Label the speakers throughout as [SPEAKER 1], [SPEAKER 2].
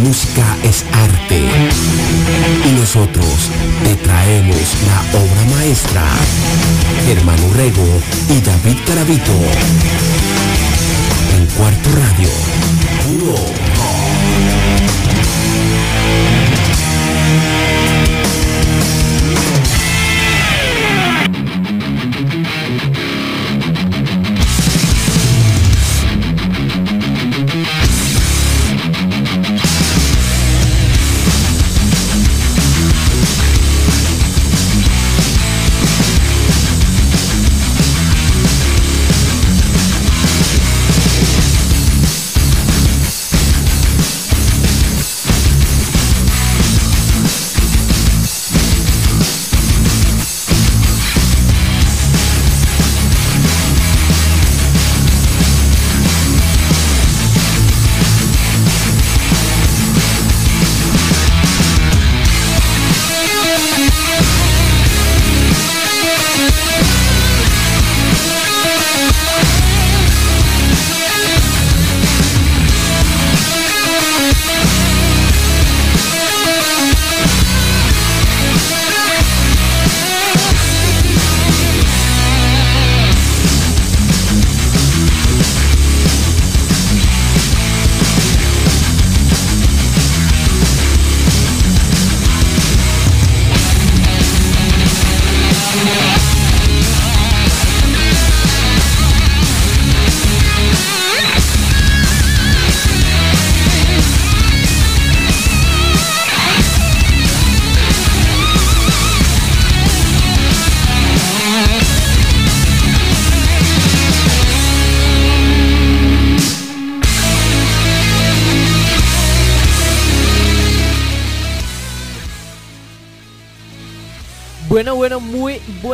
[SPEAKER 1] Música es arte. Y nosotros te traemos la obra maestra. Germán Urrego y David Caravito. En Cuarto Radio. Puro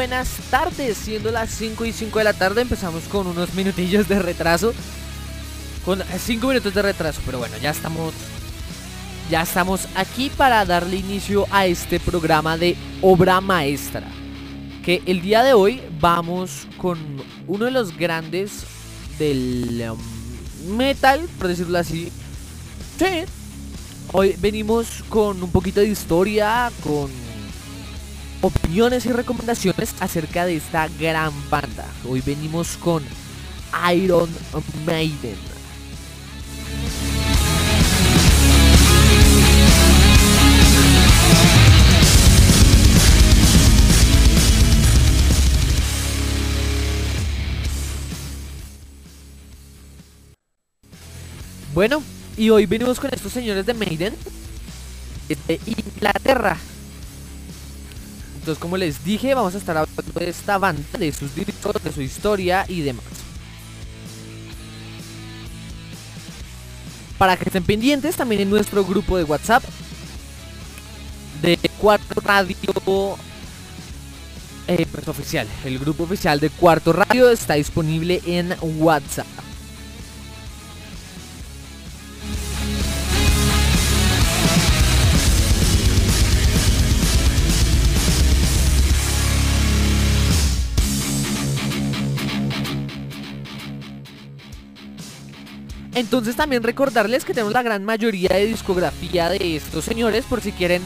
[SPEAKER 2] buenas tardes. Siendo las 5 y 5 de la tarde, empezamos con unos minutillos de retraso. Con 5 minutos de retraso, pero bueno, ya estamos. Ya estamos aquí para darle inicio a este programa de obra maestra. Que el día de hoy vamos con uno de los grandes del um, metal, por decirlo así. Sí. Hoy venimos con un poquito de historia, con opiniones y recomendaciones acerca de esta gran banda. Hoy venimos con Iron Maiden. Bueno, y hoy venimos con estos señores de Maiden de Inglaterra. Entonces, como les dije, vamos a estar hablando de esta banda, de sus directores, de su historia y demás. Para que estén pendientes, también en nuestro grupo de WhatsApp de Cuarto Radio eh, pues, oficial. El grupo oficial de Cuarto Radio está disponible en WhatsApp. Entonces también recordarles que tenemos la gran mayoría de discografía de estos señores por si quieren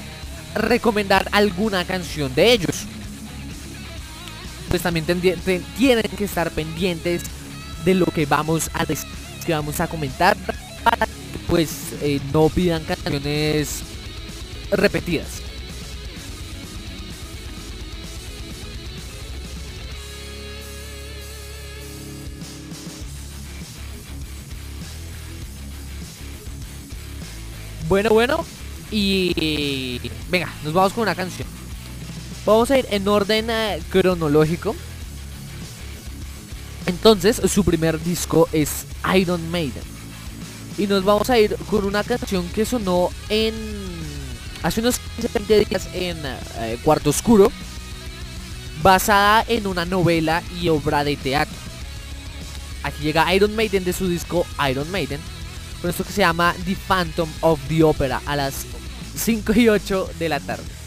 [SPEAKER 2] recomendar alguna canción de ellos. Pues también tienen que estar pendientes de lo que vamos a que vamos a comentar para que pues eh, no pidan canciones repetidas. Bueno, bueno. Y venga, nos vamos con una canción. Vamos a ir en orden eh, cronológico. Entonces, su primer disco es Iron Maiden. Y nos vamos a ir con una canción que sonó en. Hace unos 15 días en eh, Cuarto Oscuro. Basada en una novela y obra de teatro. Aquí llega Iron Maiden de su disco Iron Maiden con esto que se llama The Phantom of the Opera a las 5 y 8 de la tarde.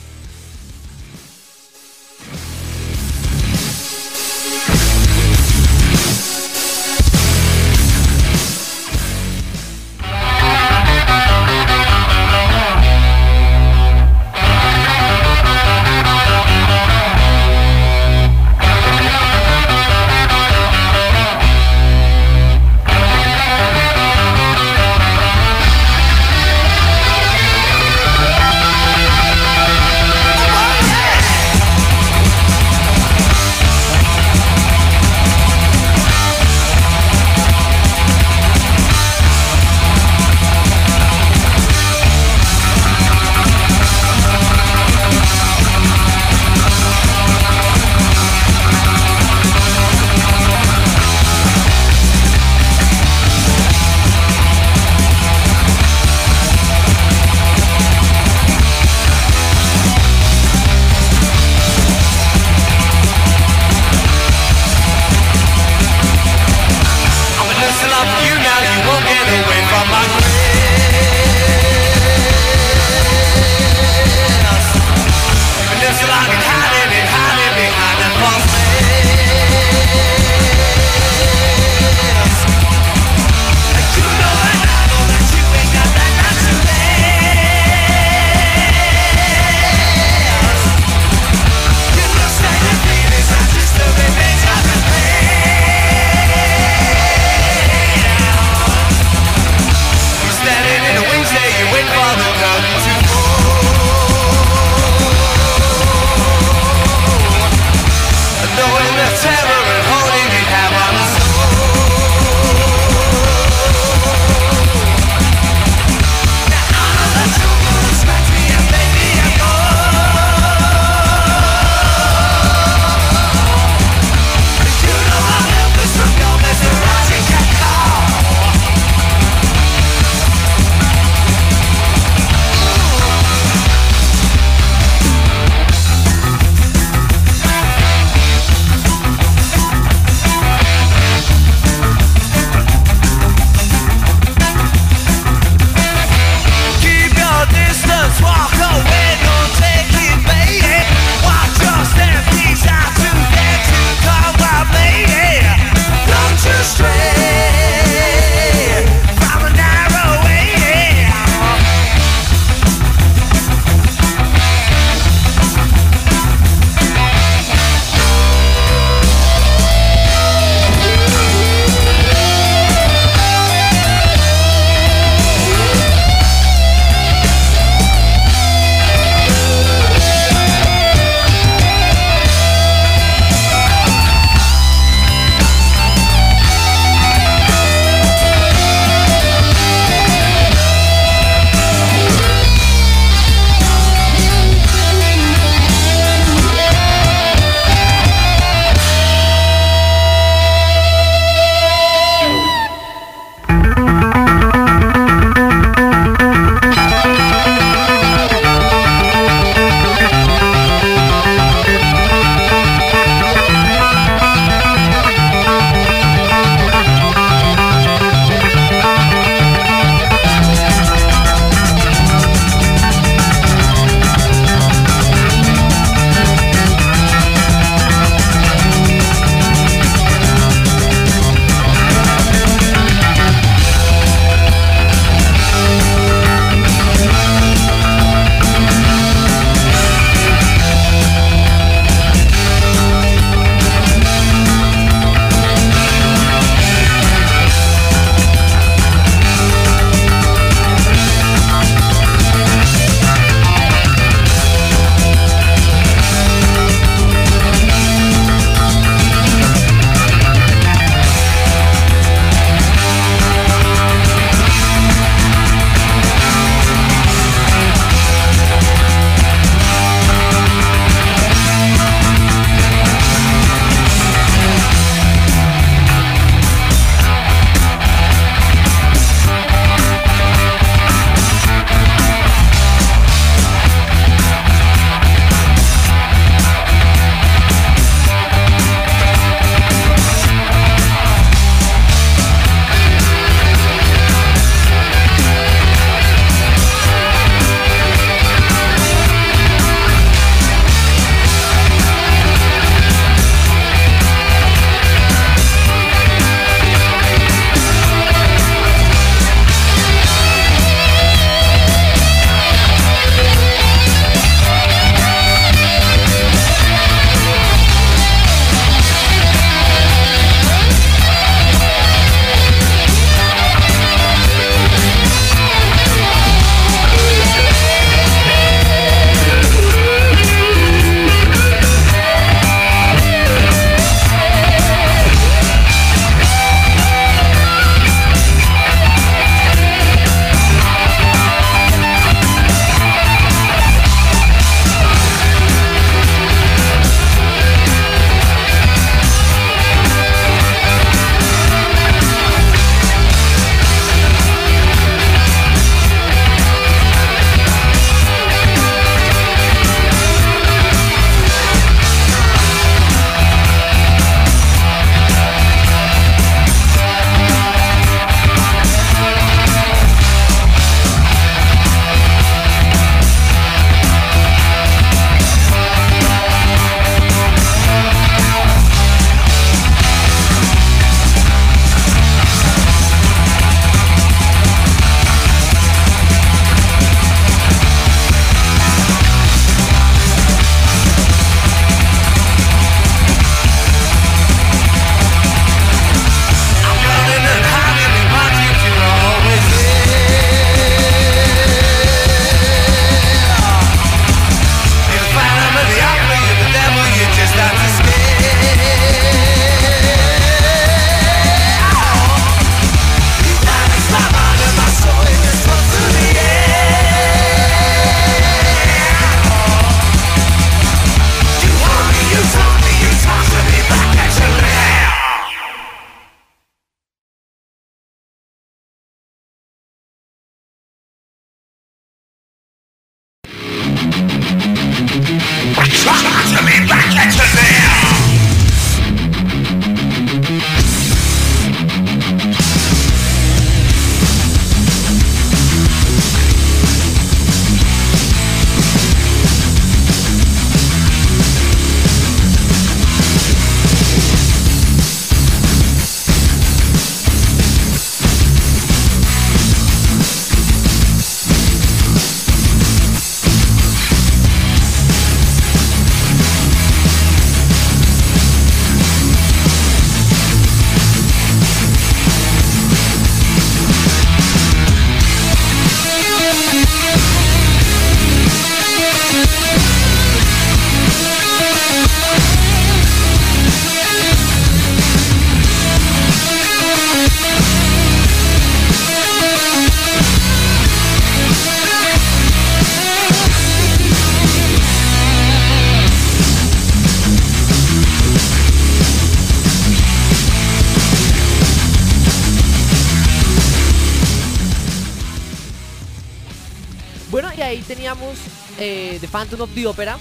[SPEAKER 2] Phantom of the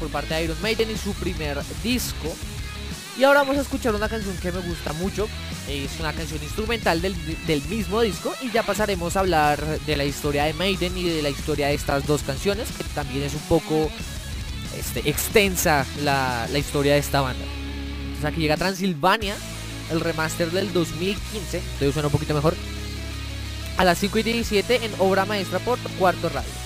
[SPEAKER 2] por parte de Iron Maiden y su primer disco. Y ahora vamos a escuchar una canción que me gusta mucho. Es una canción instrumental del, mismo disco. Y ya pasaremos a hablar de la historia de Maiden y de la historia de estas dos canciones. Que también es un poco este, extensa la, la historia de esta banda. Entonces aquí llega Transilvania, el remaster del 2015. Debe suena un poquito mejor. A las 5 y 17 en obra maestra por Cuarto Radio.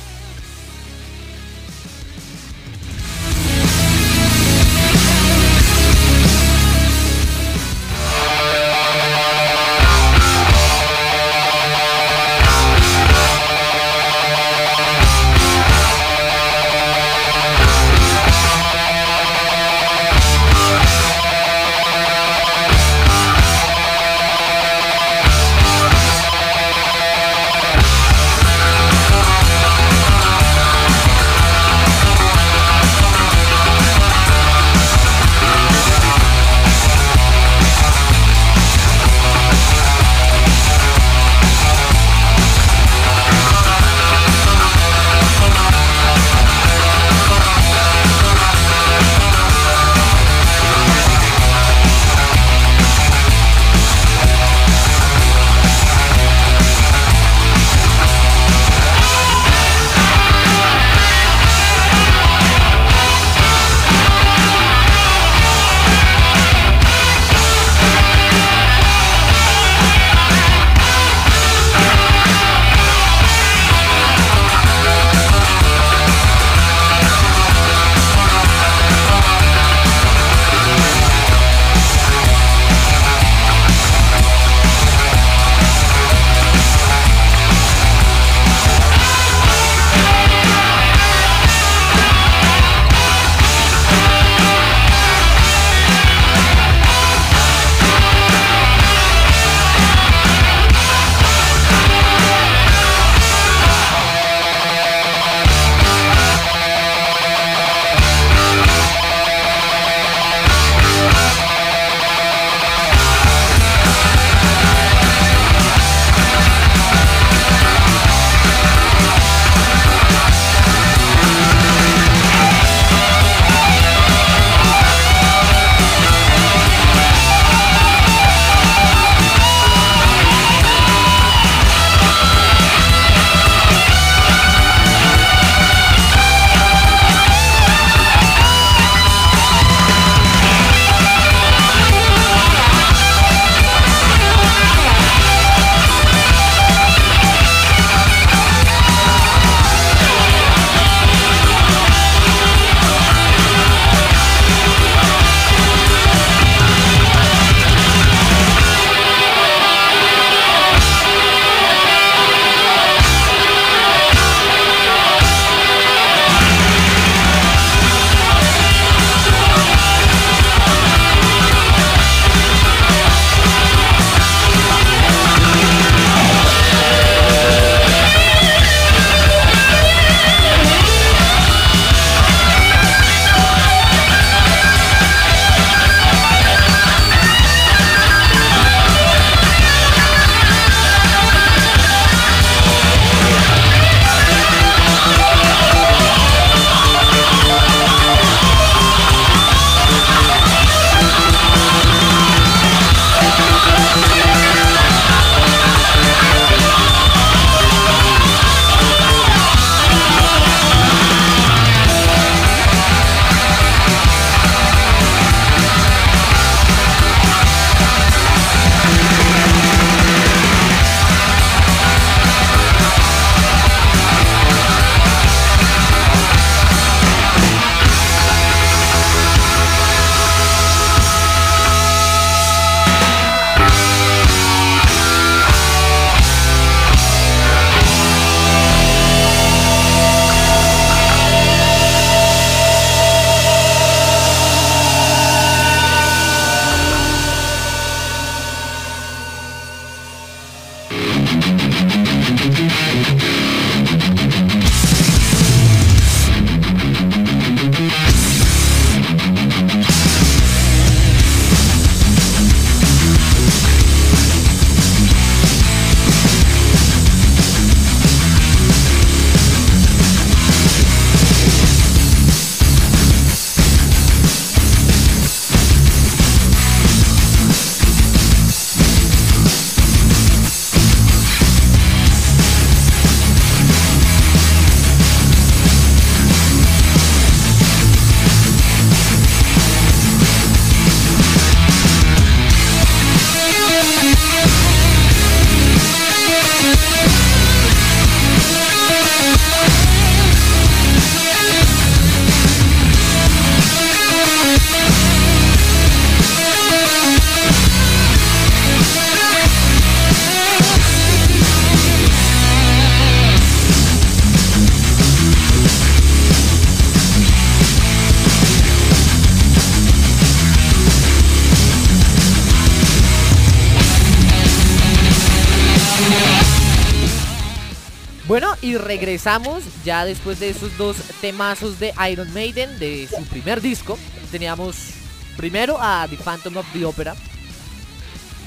[SPEAKER 2] Regresamos ya después de esos dos temazos de Iron Maiden de su primer disco. Teníamos primero a The Phantom of the Opera.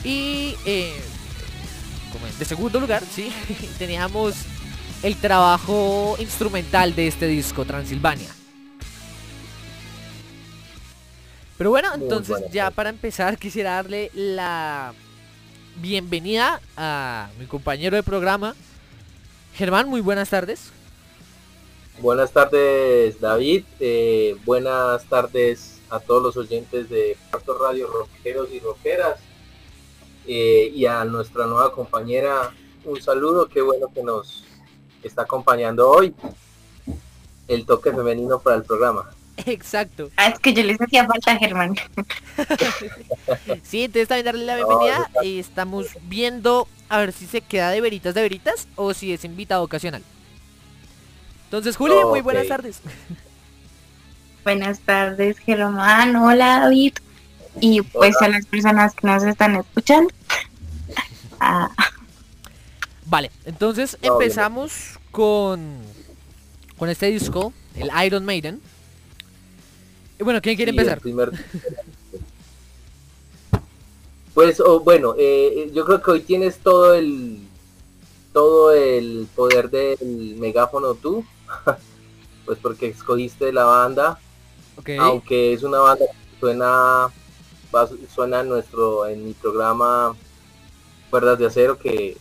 [SPEAKER 2] Y eh, de segundo lugar, sí, teníamos el trabajo instrumental de este disco, Transilvania. Pero bueno, entonces ya para empezar quisiera darle la bienvenida a mi compañero de programa, Germán, muy buenas tardes.
[SPEAKER 3] Buenas tardes David, eh, buenas tardes a todos los oyentes de Puerto Radio Rockeros y Rockeras eh, y a nuestra nueva compañera un saludo, qué bueno que nos está acompañando hoy el toque femenino para el programa.
[SPEAKER 2] Exacto.
[SPEAKER 4] Ah, es que yo les hacía falta Germán.
[SPEAKER 2] sí, entonces también darle la bienvenida y estamos viendo a ver si se queda de veritas de veritas o si es invitado ocasional. Entonces, Juli, muy buenas tardes.
[SPEAKER 4] Buenas tardes, Germán. Hola, David. Y pues a las personas que nos están escuchando.
[SPEAKER 2] Ah. Vale, entonces empezamos con con este disco, el Iron Maiden. Bueno, ¿quién quiere empezar?
[SPEAKER 3] Pues oh, bueno, eh, yo creo que hoy tienes todo el todo el poder del megáfono tú, pues porque escogiste la banda, aunque es una banda que suena suena en nuestro en mi programa Cuerdas de Acero que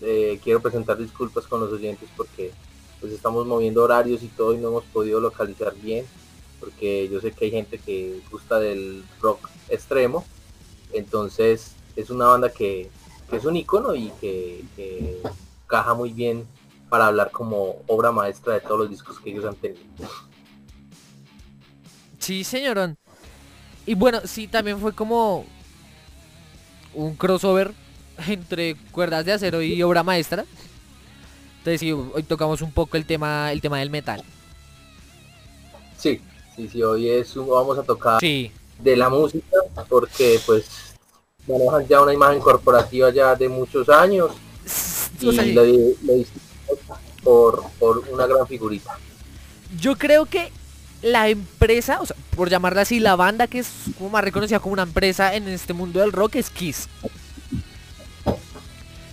[SPEAKER 3] eh, quiero presentar disculpas con los oyentes porque pues estamos moviendo horarios y todo y no hemos podido localizar bien porque yo sé que hay gente que gusta del rock extremo, entonces es una banda que, es un icono y que, que, caja muy bien para hablar como obra maestra de todos los discos que ellos han tenido.
[SPEAKER 2] Sí, señorón. Y bueno, sí, también fue como un crossover entre cuerdas de acero y obra maestra. Entonces sí, hoy tocamos un poco el tema, el tema del metal.
[SPEAKER 3] Sí, Sí, sí, hoy es vamos a tocar de la música porque pues manejan ya una imagen corporativa ya de muchos años y le, por, por una gran figurita.
[SPEAKER 2] Yo creo que la empresa, o sea, por llamarla así, la banda que es como más reconocida como una empresa en este mundo del rock es Kiss.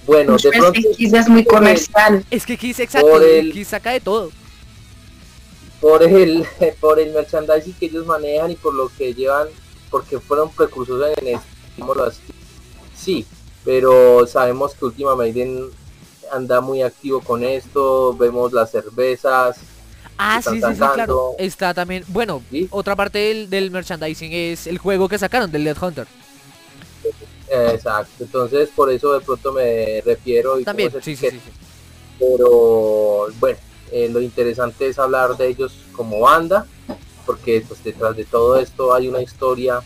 [SPEAKER 4] Bueno, de pronto, Kiss es muy comercial.
[SPEAKER 2] Es que Kiss, exacto, Kiss saca de todo
[SPEAKER 3] por el por el merchandising que ellos manejan y por lo que llevan porque fueron precursores en esto sí pero sabemos que últimamente anda muy activo con esto vemos las cervezas
[SPEAKER 2] Ah, sí, sí, sí, claro. Está también, bueno, otra parte del, del, merchandising es el juego que sacaron del Dead Hunter.
[SPEAKER 3] Exacto, entonces por eso de pronto me refiero y
[SPEAKER 2] también, sí, sí, sí,
[SPEAKER 3] Pero bueno, eh, lo interesante es hablar de ellos como banda, porque pues, detrás de todo esto hay una historia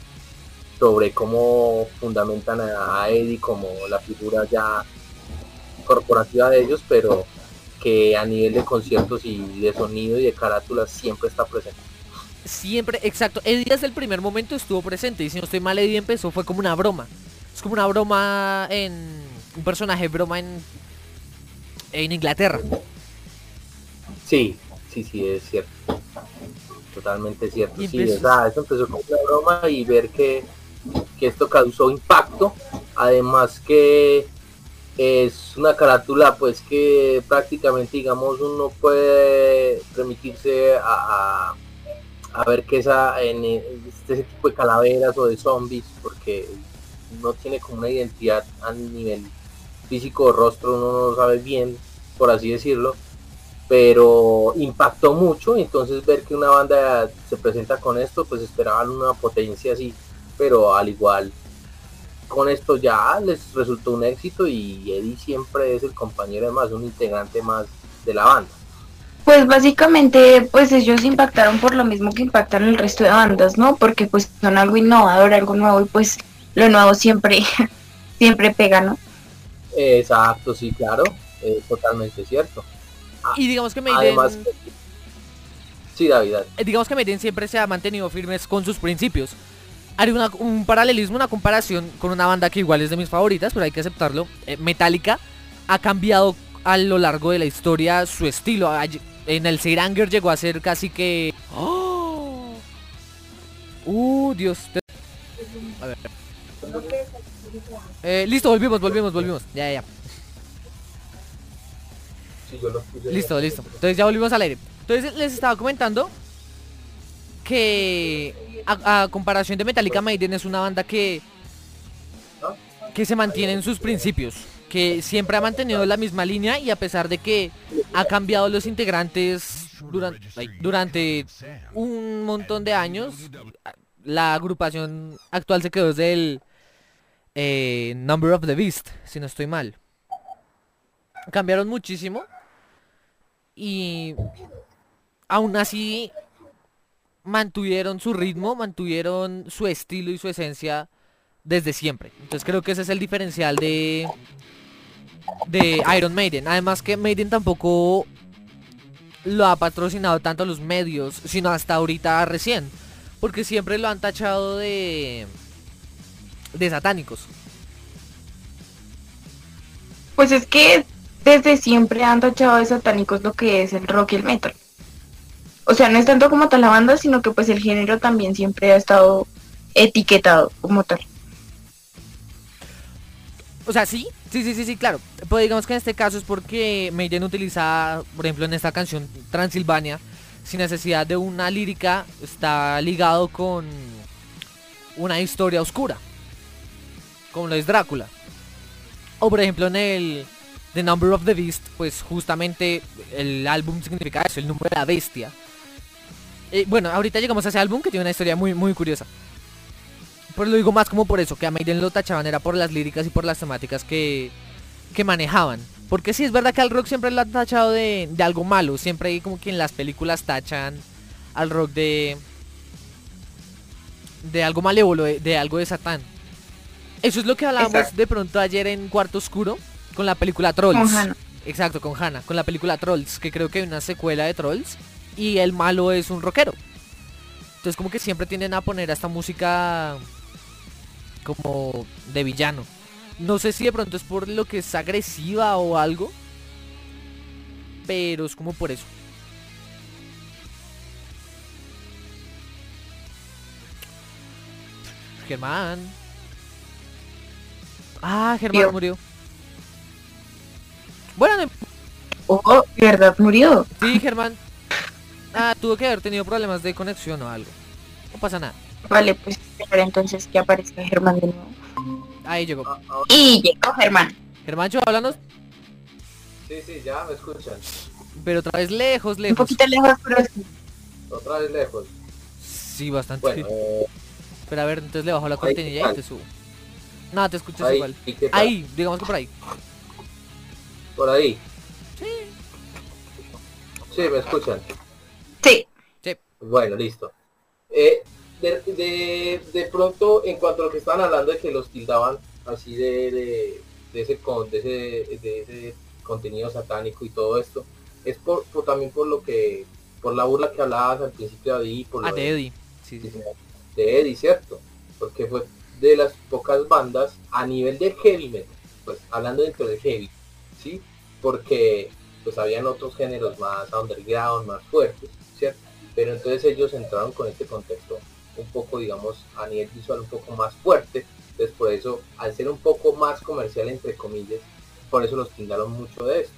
[SPEAKER 3] sobre cómo fundamentan a, Eddie como la figura ya corporativa de ellos, pero que a nivel de conciertos y de sonido y de carátulas siempre está presente.
[SPEAKER 2] Siempre, exacto. Eddie desde el primer momento estuvo presente y si no estoy mal, Eddie empezó, fue como una broma. Es como una broma en... un personaje broma en... en Inglaterra.
[SPEAKER 3] Sí, sí, sí, es cierto. Totalmente cierto. Sí, eso empezó como una broma y ver que, esto causó impacto. Además que es una carátula pues que prácticamente digamos uno puede remitirse a, a, ver que esa en este tipo de calaveras o de zombies porque no tiene como una identidad a nivel físico o rostro uno no sabe bien por así decirlo pero impactó mucho, entonces ver que una banda se presenta con esto, pues esperaban una potencia así, pero al igual con esto ya les resultó un éxito y Eddie siempre es el compañero más, un integrante más de la banda.
[SPEAKER 4] Pues básicamente pues ellos impactaron por lo mismo que impactaron el resto de bandas, ¿no? Porque pues son algo innovador, algo nuevo y pues lo nuevo siempre, siempre pega, ¿no?
[SPEAKER 3] Exacto, sí, claro, totalmente cierto.
[SPEAKER 2] Y digamos que Maiden...
[SPEAKER 3] sí, David,
[SPEAKER 2] eh, Digamos que Maiden siempre se ha mantenido firmes con sus principios. Haré un paralelismo, una comparación con una banda que igual es de mis favoritas, pero hay que aceptarlo. Eh, Metallica ha cambiado a lo largo de la historia su estilo. En el Seiranger llegó a ser casi que... ¡Oh! ¡Uh, Dios! A ver. Eh, listo, volvimos, volvimos, volvimos. Ya, ya, Listo, listo. Entonces ya volvimos al aire. Entonces les estaba comentando que a, comparación de Metallica Maiden es una banda que que se mantiene en sus principios, que siempre ha mantenido la misma línea y a pesar de que ha cambiado los integrantes durante, un montón de años, la agrupación actual se quedó desde el eh, Number of the Beast, si no estoy mal. Cambiaron muchísimo y aún así mantuvieron su ritmo, mantuvieron su estilo y su esencia desde siempre. Entonces creo que ese es el diferencial de de Iron Maiden. Además que Maiden tampoco lo ha patrocinado tanto los medios, sino hasta ahorita recién, porque siempre lo han tachado de de satánicos.
[SPEAKER 4] Pues es que desde siempre han tachado de satánicos lo que es el rock y el metal. O sea, no es tanto como tal la banda, sino que pues el género también siempre ha estado etiquetado como tal.
[SPEAKER 2] O sea, sí, sí, sí, sí, sí, claro. Pero digamos que en este caso es porque Maiden utiliza, por ejemplo, en esta canción Transilvania, sin necesidad de una lírica, está ligado con una historia oscura, como lo es Drácula. O por ejemplo en el The Number of the Beast, pues justamente el álbum significa eso, el número de la bestia. Eh, bueno, ahorita llegamos a ese álbum que tiene una historia muy, muy curiosa. Pero lo digo más como por eso, que a Maiden lo tachaban era por las líricas y por las temáticas que, que manejaban. Porque sí, es verdad que al rock siempre lo han tachado de, de algo malo. Siempre hay como que en las películas tachan al rock de... De algo malévolo, de, algo de Satán. Eso es lo que hablábamos de pronto ayer en Cuarto Oscuro con la película Trolls. Exacto, con Hannah, con la película Trolls, que creo que hay una secuela de Trolls y el malo es un rockero. Entonces como que siempre tienden a poner esta música como de villano. No sé si de pronto es por lo que es agresiva o algo. Pero es como por eso. Germán. Ah, Germán murió. Bueno,
[SPEAKER 4] oh, ¿verdad? Murió.
[SPEAKER 2] Sí, Germán. Ah, tuvo que haber tenido problemas de conexión o algo. No pasa nada.
[SPEAKER 4] Vale, pues entonces que aparezca Germán de nuevo.
[SPEAKER 2] Ahí llegó.
[SPEAKER 4] Y llegó Germán.
[SPEAKER 2] Germancho, háblanos.
[SPEAKER 3] Sí, sí, ya me escuchan.
[SPEAKER 2] Pero otra vez lejos, lejos.
[SPEAKER 4] Un poquito lejos, pero sí.
[SPEAKER 3] Otra vez lejos.
[SPEAKER 2] Sí, bastante. Bueno, eh... Pero a ver, entonces le bajo la cortinilla y te subo. No, te escuchas igual. Ahí, digamos que por ahí.
[SPEAKER 3] Por ahí. Sí. Sí, me escuchan.
[SPEAKER 4] Sí.
[SPEAKER 2] Sí.
[SPEAKER 3] Bueno, listo. Eh, de, de, pronto, en cuanto a lo que estaban hablando de que los tildaban así de, de, ese, con, de, ese, de ese contenido satánico y todo esto, es por, también por lo que, por la burla que hablabas al principio de Eddie, por
[SPEAKER 2] ah, de Eddie.
[SPEAKER 3] Sí, De Eddie, ¿cierto? Porque fue de las pocas bandas a nivel de heavy metal, pues hablando dentro de heavy, ¿sí? Porque pues habían otros géneros más underground, más fuertes, ¿cierto? Pero entonces ellos entraron con este contexto un poco, digamos, a nivel visual un poco más fuerte. Entonces por eso, al ser un poco más comercial, entre comillas, por eso los tindaron mucho de esto.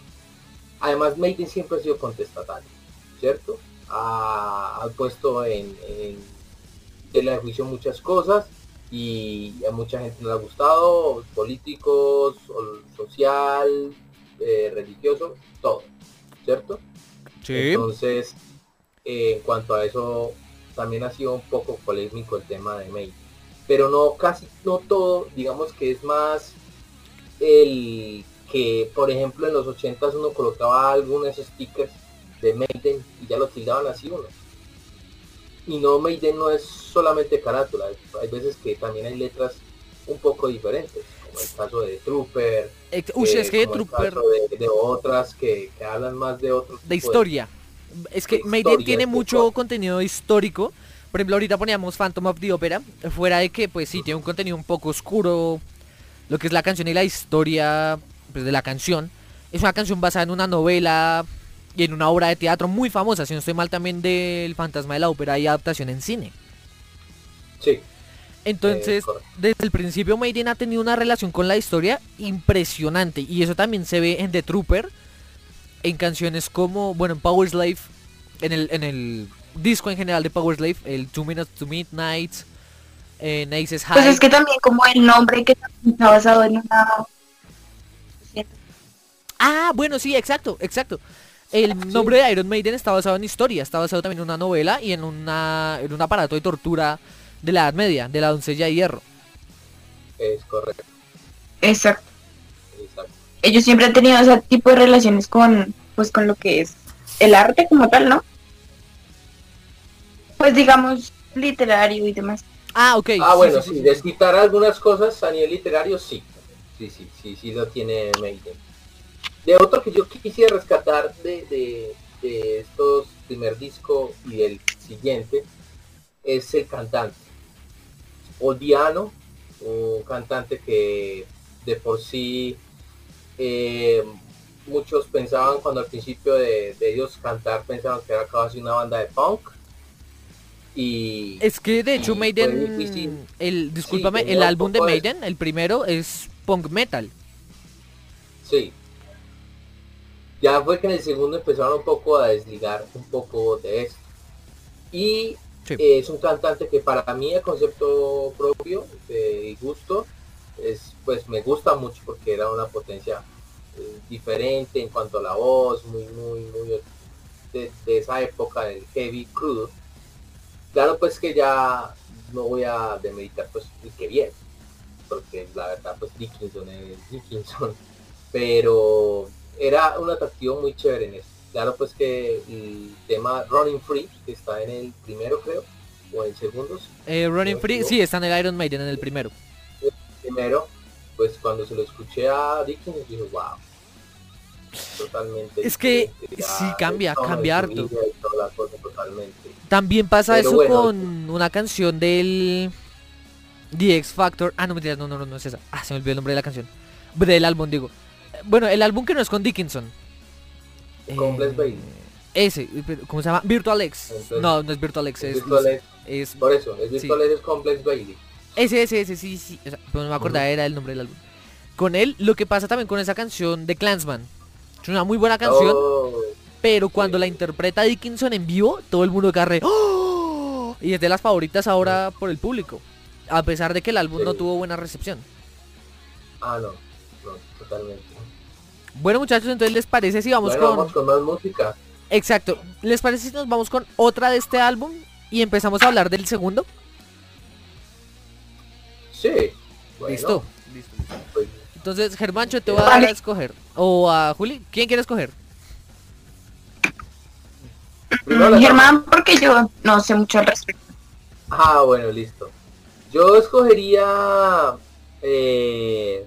[SPEAKER 3] Además, Maiden siempre ha sido contestatario, ¿cierto? Ha, puesto en, en la juicio muchas cosas y a mucha gente no le ha gustado, políticos, social, eh, religioso, todo, ¿cierto?
[SPEAKER 2] Sí.
[SPEAKER 3] Entonces, eh, en cuanto a eso, también ha sido un poco polémico el tema de May. Pero no, casi no todo, digamos que es más el que, por ejemplo, en los 80 uno colocaba algunos stickers de Maiden y ya lo tildaban así uno. Y no, Maiden no es solamente carátula, hay veces que también hay letras un poco diferentes, como el caso de Trooper,
[SPEAKER 2] Uy, es que Trooper
[SPEAKER 3] de, otras que, hablan más de otros
[SPEAKER 2] de historia. Es que Maiden tiene mucho contenido histórico. Por ejemplo, ahorita poníamos Phantom of the Opera. Fuera de que, pues sí, tiene un contenido un poco oscuro. Lo que es la canción y la historia pues, de la canción. Es una canción basada en una novela y en una obra de teatro muy famosa, si no estoy mal también del Fantasma de la Ópera y adaptación en cine.
[SPEAKER 3] Sí.
[SPEAKER 2] Entonces, desde el principio Maiden ha tenido una relación con la historia impresionante y eso también se ve en The Trooper, en canciones como, bueno, en Power Slave, en el, en el disco en general de Power Slave, el Two Minutes to Midnight, en Aces High.
[SPEAKER 4] Pues es que también como el nombre que está basado en una...
[SPEAKER 2] Ah, bueno, sí, exacto, exacto. El nombre de Iron Maiden está basado en historia, está basado también en una novela y en, una, en un aparato de tortura de la Edad Media, de la doncella de hierro.
[SPEAKER 3] Es correcto.
[SPEAKER 4] Exacto. Ellos siempre han tenido ese tipo de relaciones con, pues, con lo que es el arte como tal, ¿no? Pues digamos literario y demás.
[SPEAKER 2] Ah, ok.
[SPEAKER 3] Ah, bueno, sí, desquitar algunas cosas a nivel literario, sí. Sí, sí, sí, sí lo tiene Maiden. De otro que yo quisiera rescatar de, de, de estos primer disco y del siguiente es el cantante. Odiano, un cantante que de por sí eh, muchos pensaban cuando al principio de, ellos cantar pensaban que era casi una banda de punk. Y
[SPEAKER 2] es que de hecho Maiden el discúlpame el álbum de Maiden el primero es punk metal.
[SPEAKER 3] Sí. Ya fue que en el segundo empezaron un poco a desligar un poco de esto. Y es un cantante que para mí el concepto propio de gusto es pues me gusta mucho porque era una potencia eh, diferente en cuanto a la voz, muy muy muy de, esa época del heavy crudo. Claro pues que ya no voy a demeritar pues el que bien, porque la verdad pues Dickinson es Dickinson, pero era un atractivo muy chévere en eso. Claro, pues que el tema Running Free, que está en el primero, creo, o en el segundo.
[SPEAKER 2] Eh, Running Free, sí, está en el Iron Maiden, en el primero.
[SPEAKER 3] El primero, pues cuando se lo escuché a Dickens, dije, wow. Totalmente.
[SPEAKER 2] Es que sí cambia, cambia harto. También pasa eso con una canción del The X Factor. Ah, no, me no, no, no, no es esa. Ah, se me olvidó el nombre de la canción. Del álbum, digo. Bueno, el álbum que no es con Dickinson.
[SPEAKER 3] Complex Bailey.
[SPEAKER 2] Ese, ¿cómo se llama? Virtual X. no, no es Virtual X, es,
[SPEAKER 3] es, Por eso, es Virtual X es Complex Bailey.
[SPEAKER 2] Ese, ese, ese, sí, sí. O no me acordaba, era el nombre del álbum. Con él, lo que pasa también con esa canción de Clansman. Es una muy buena canción. Oh, pero cuando la interpreta Dickinson en vivo, todo el mundo carre. ¡Oh! Y es de las favoritas ahora por el público. A pesar de que el álbum no tuvo buena recepción.
[SPEAKER 3] Ah, no. No, totalmente.
[SPEAKER 2] Bueno muchachos, entonces les parece si vamos
[SPEAKER 3] con... con más música.
[SPEAKER 2] Exacto. ¿Les parece si nos vamos con otra de este álbum y empezamos a hablar del segundo?
[SPEAKER 3] Sí.
[SPEAKER 2] Listo. Listo. Pues, entonces, Germancho, te voy a dar a escoger. O a Juli, ¿quién quiere escoger?
[SPEAKER 4] Germán, porque yo no sé mucho al respecto.
[SPEAKER 3] Ah, bueno, listo. Yo escogería eh,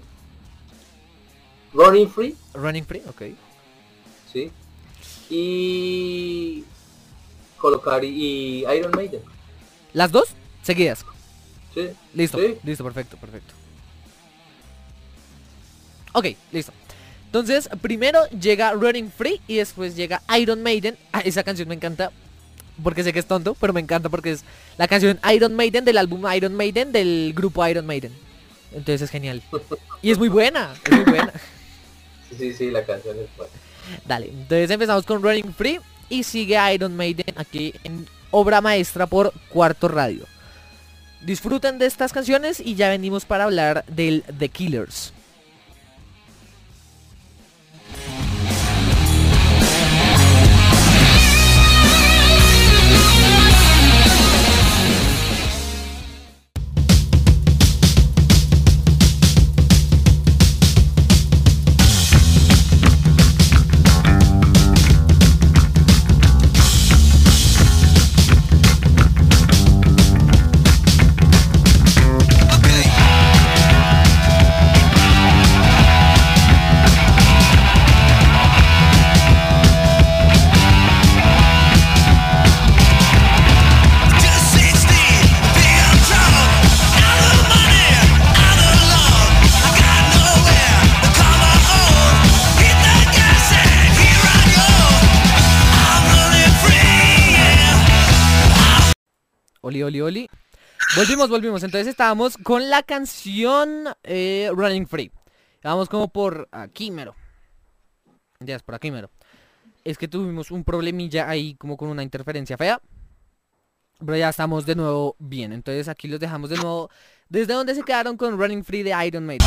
[SPEAKER 3] Running Free.
[SPEAKER 2] Running Free, ok.
[SPEAKER 3] Sí. Y colocar y Iron Maiden.
[SPEAKER 2] ¿Las dos? Seguidas.
[SPEAKER 3] Sí.
[SPEAKER 2] Listo, listo, perfecto, perfecto. Ok, listo. Entonces, primero llega Running Free y después llega Iron Maiden. Ah, esa canción me encanta porque sé que es tonto, pero me encanta porque es la canción Iron Maiden del álbum Iron Maiden del grupo Iron Maiden. Entonces es genial. Y es muy buena, es muy buena.
[SPEAKER 3] Sí, sí, la canción es buena.
[SPEAKER 2] Dale, entonces empezamos con Running Free y sigue Iron Maiden aquí en obra maestra por Cuarto Radio. Disfruten de estas canciones y ya venimos para hablar del The Killers.
[SPEAKER 5] Volvimos, volvimos. Entonces estábamos con la canción eh, Running Free. Vamos como por aquí, mero. Ya es por aquí, mero. Es que tuvimos un problemilla ahí como con una interferencia fea. Pero ya estamos de nuevo bien. Entonces aquí los dejamos de nuevo. Desde donde se quedaron con Running Free de Iron Maiden.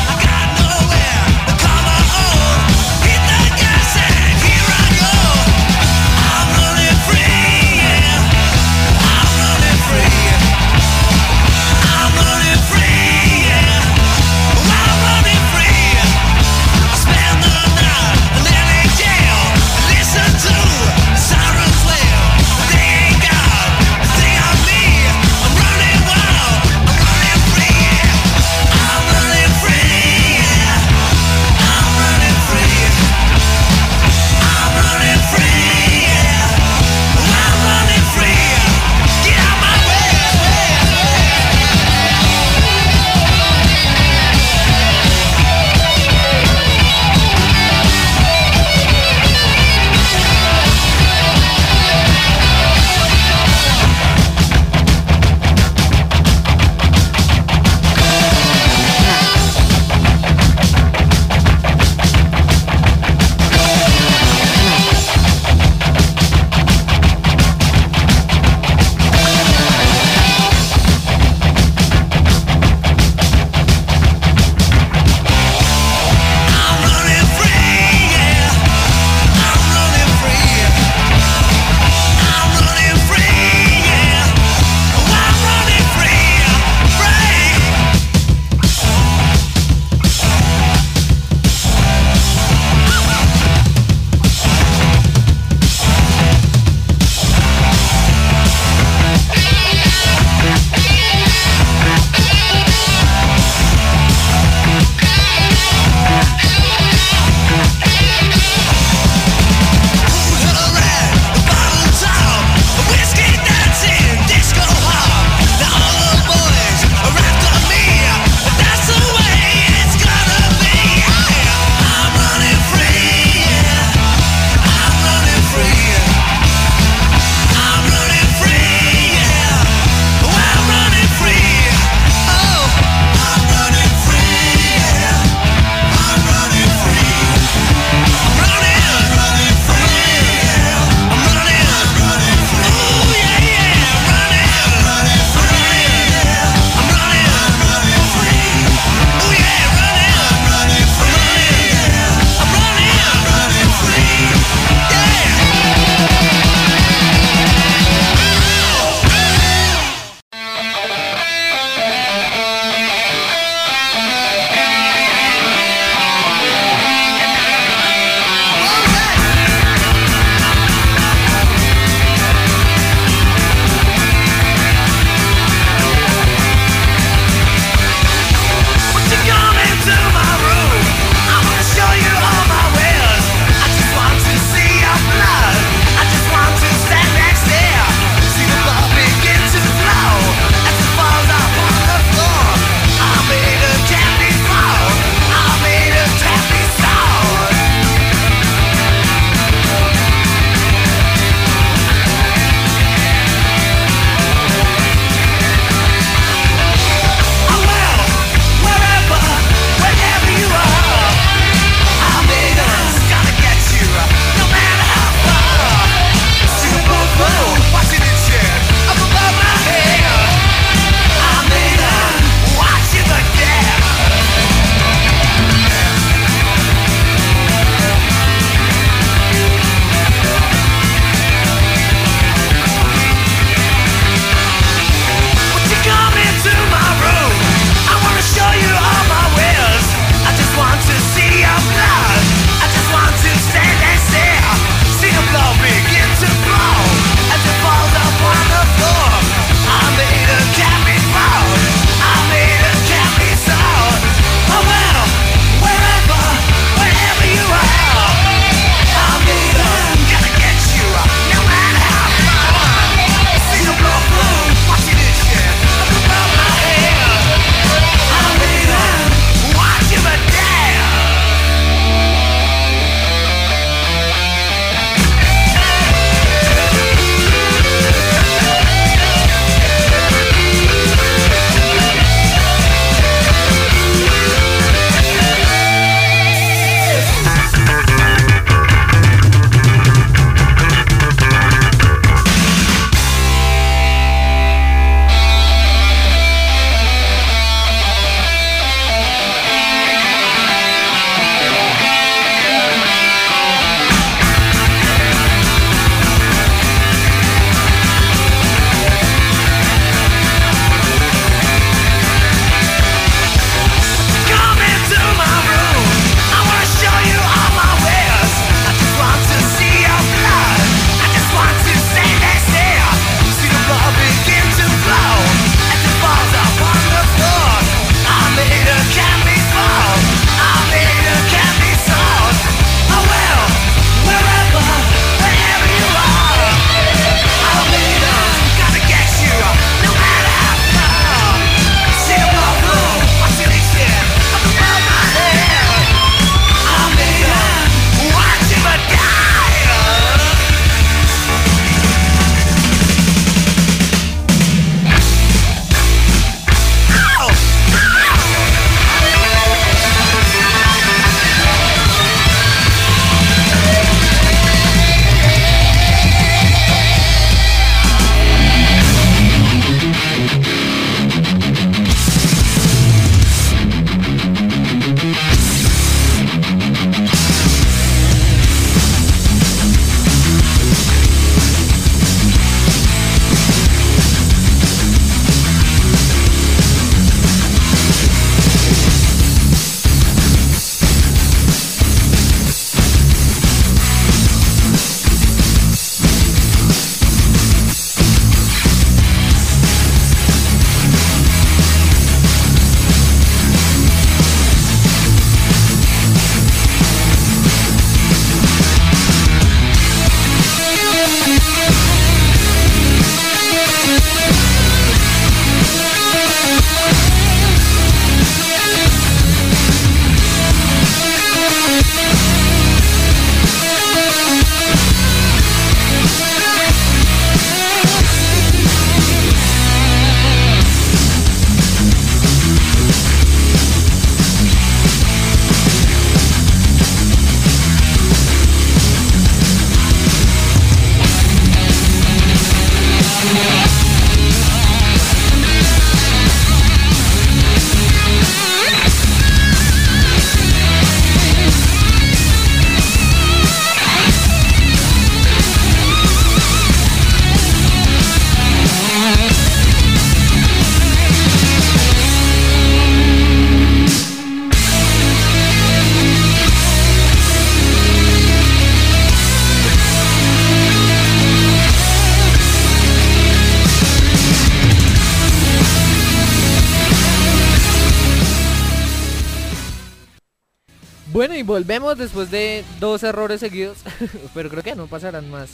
[SPEAKER 2] Después de dos errores seguidos. Pero creo que no pasarán más.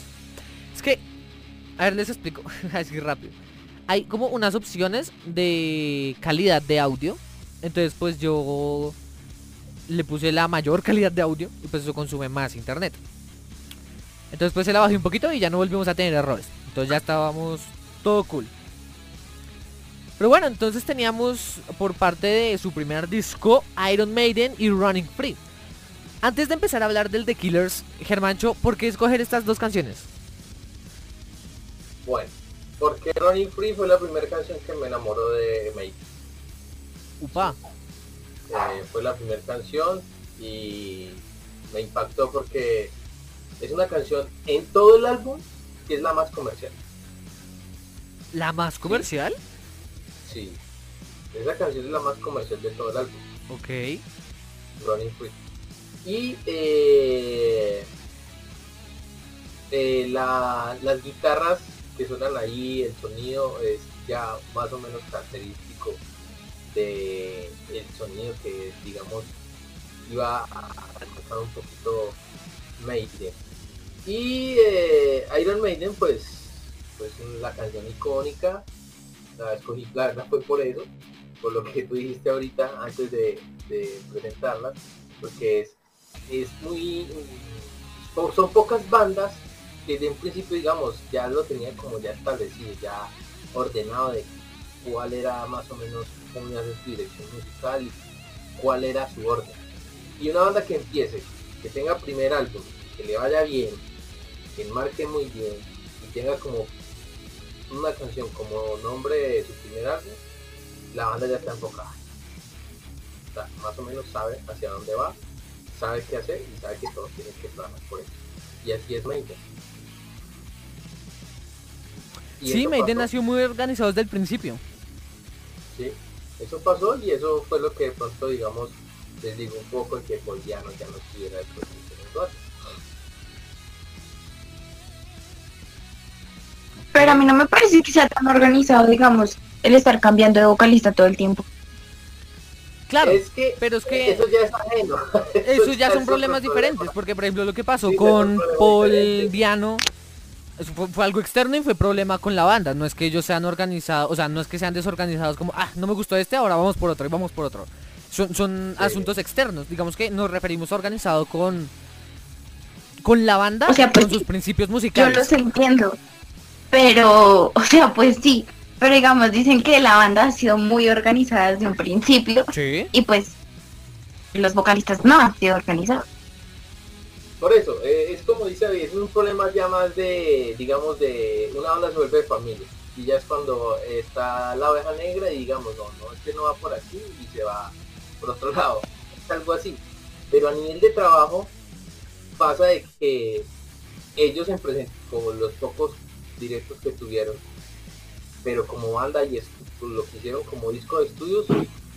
[SPEAKER 2] Es que, a ver, les explico. Así rápido. Hay como unas opciones de calidad de audio. Entonces, pues yo le puse la mayor calidad de audio y pues eso consume más internet. Entonces pues se la bajé un poquito y ya no volvimos a tener errores. Entonces ya estábamos todo cool. Pero bueno, entonces teníamos por parte de su primer disco Iron Maiden y Running Free. Antes de empezar a hablar del The Killers, Germancho, ¿por qué escoger estas dos canciones?
[SPEAKER 3] Bueno, porque Running Free fue la primera canción que me enamoró de Maiden.
[SPEAKER 2] Upa.
[SPEAKER 3] Eh, fue la primera canción y me impactó porque es una canción en todo el álbum que es la más comercial.
[SPEAKER 2] ¿La más comercial?
[SPEAKER 3] Sí. Esa canción es la más comercial de todo el álbum.
[SPEAKER 2] Ok.
[SPEAKER 3] Running Free. Y eh, eh, la, las guitarras que suenan ahí, el sonido es ya más o menos característico de el sonido que digamos iba a alcanzar un poquito Maiden. Y eh, Iron Maiden pues, pues la canción icónica, la escogí, la fue por eso, por lo que tú dijiste ahorita antes de presentarla, porque es, es muy, son pocas bandas que desde un principio digamos ya lo tenían como ya establecido, ya ordenado de cuál era más o menos cómo iba su dirección musical y cuál era su orden. Y una banda que empiece, que tenga primer álbum, que le vaya bien, que marque muy bien y tenga como una canción como nombre de su primer álbum, la banda ya está enfocada. más o menos sabe hacia dónde va, sabe qué hacer y sabe que todos tienen que trabajar por eso. Y así es Maiden.
[SPEAKER 2] sí, Maiden nació muy organizado desde el principio.
[SPEAKER 3] Sí, eso pasó y eso fue lo que de pronto, digamos, les digo un poco el que Paul ya no estuviera el
[SPEAKER 4] Pero a mí no me parece que sea tan organizado, digamos, el estar cambiando de vocalista todo el tiempo.
[SPEAKER 2] Claro, pero es que
[SPEAKER 3] eso ya es ajeno.
[SPEAKER 2] Eso, ya son problemas diferentes, porque por ejemplo lo que pasó con Paul Diano eso fue, algo externo y fue problema con la banda. No es que ellos sean organizados, o sea, no es que sean desorganizados como, ah, no me gustó este, ahora vamos por otro y vamos por otro. Son, son asuntos externos. Digamos que nos referimos a organizado con, con la banda, o sea, pues con sus principios musicales.
[SPEAKER 4] Yo los entiendo. Pero, o sea, pues sí. Pero digamos, dicen que la banda ha sido muy organizada desde un principio.
[SPEAKER 2] Sí.
[SPEAKER 4] Y pues los vocalistas no han sido organizados.
[SPEAKER 3] Por eso, eh, es como dice es un problema ya más de, digamos, de una banda se vuelve familia. Y ya es cuando está la oveja negra y digamos, no, no, este no va por aquí y se va por otro lado. Es algo así. Pero a nivel de trabajo pasa de que ellos en presente, como los pocos directos que tuvieron, pero como banda y pues, lo que hicieron como disco de estudios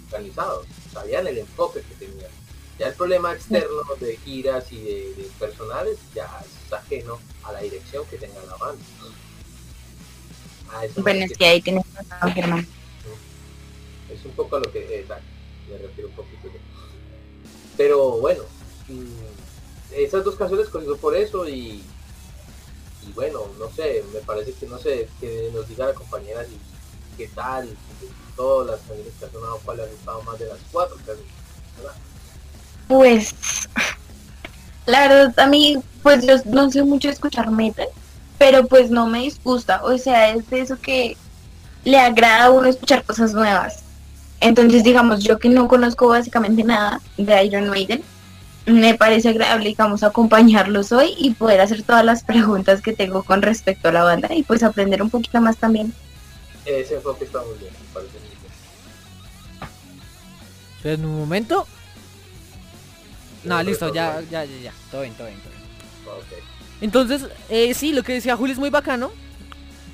[SPEAKER 3] organizados, sabían el enfoque que tenían. Ya el problema externo de giras y de, personales ya es ajeno a la dirección que tenga la banda.
[SPEAKER 4] bueno, es que ahí tienes razón, Germán.
[SPEAKER 3] Es un poco a lo que eh, me refiero un poquito. Pero bueno, mm, esas dos canciones cogió por eso y, y bueno, no sé, me parece que no sé, que nos diga la compañera si, qué tal, todas las canciones que ha sonado, cuál le ha gustado más de las cuatro canciones,
[SPEAKER 4] Pues, la verdad, a mí, pues yo no sé mucho escuchar metal, pero pues no me disgusta, o sea, es de eso que le agrada a uno escuchar cosas nuevas. Entonces, digamos, yo que no conozco básicamente nada de Iron Maiden, me parece agradable, digamos, acompañarlos hoy y poder hacer todas las preguntas que tengo con respecto a la banda y pues aprender un poquito más también.
[SPEAKER 3] Ese enfoque está muy bien, me parece muy
[SPEAKER 2] bien. En un momento. No, listo, ya, ya, ya, ya. Todo bien, todo bien, todo bien. Entonces, eh, sí, lo que decía Juli es muy bacano.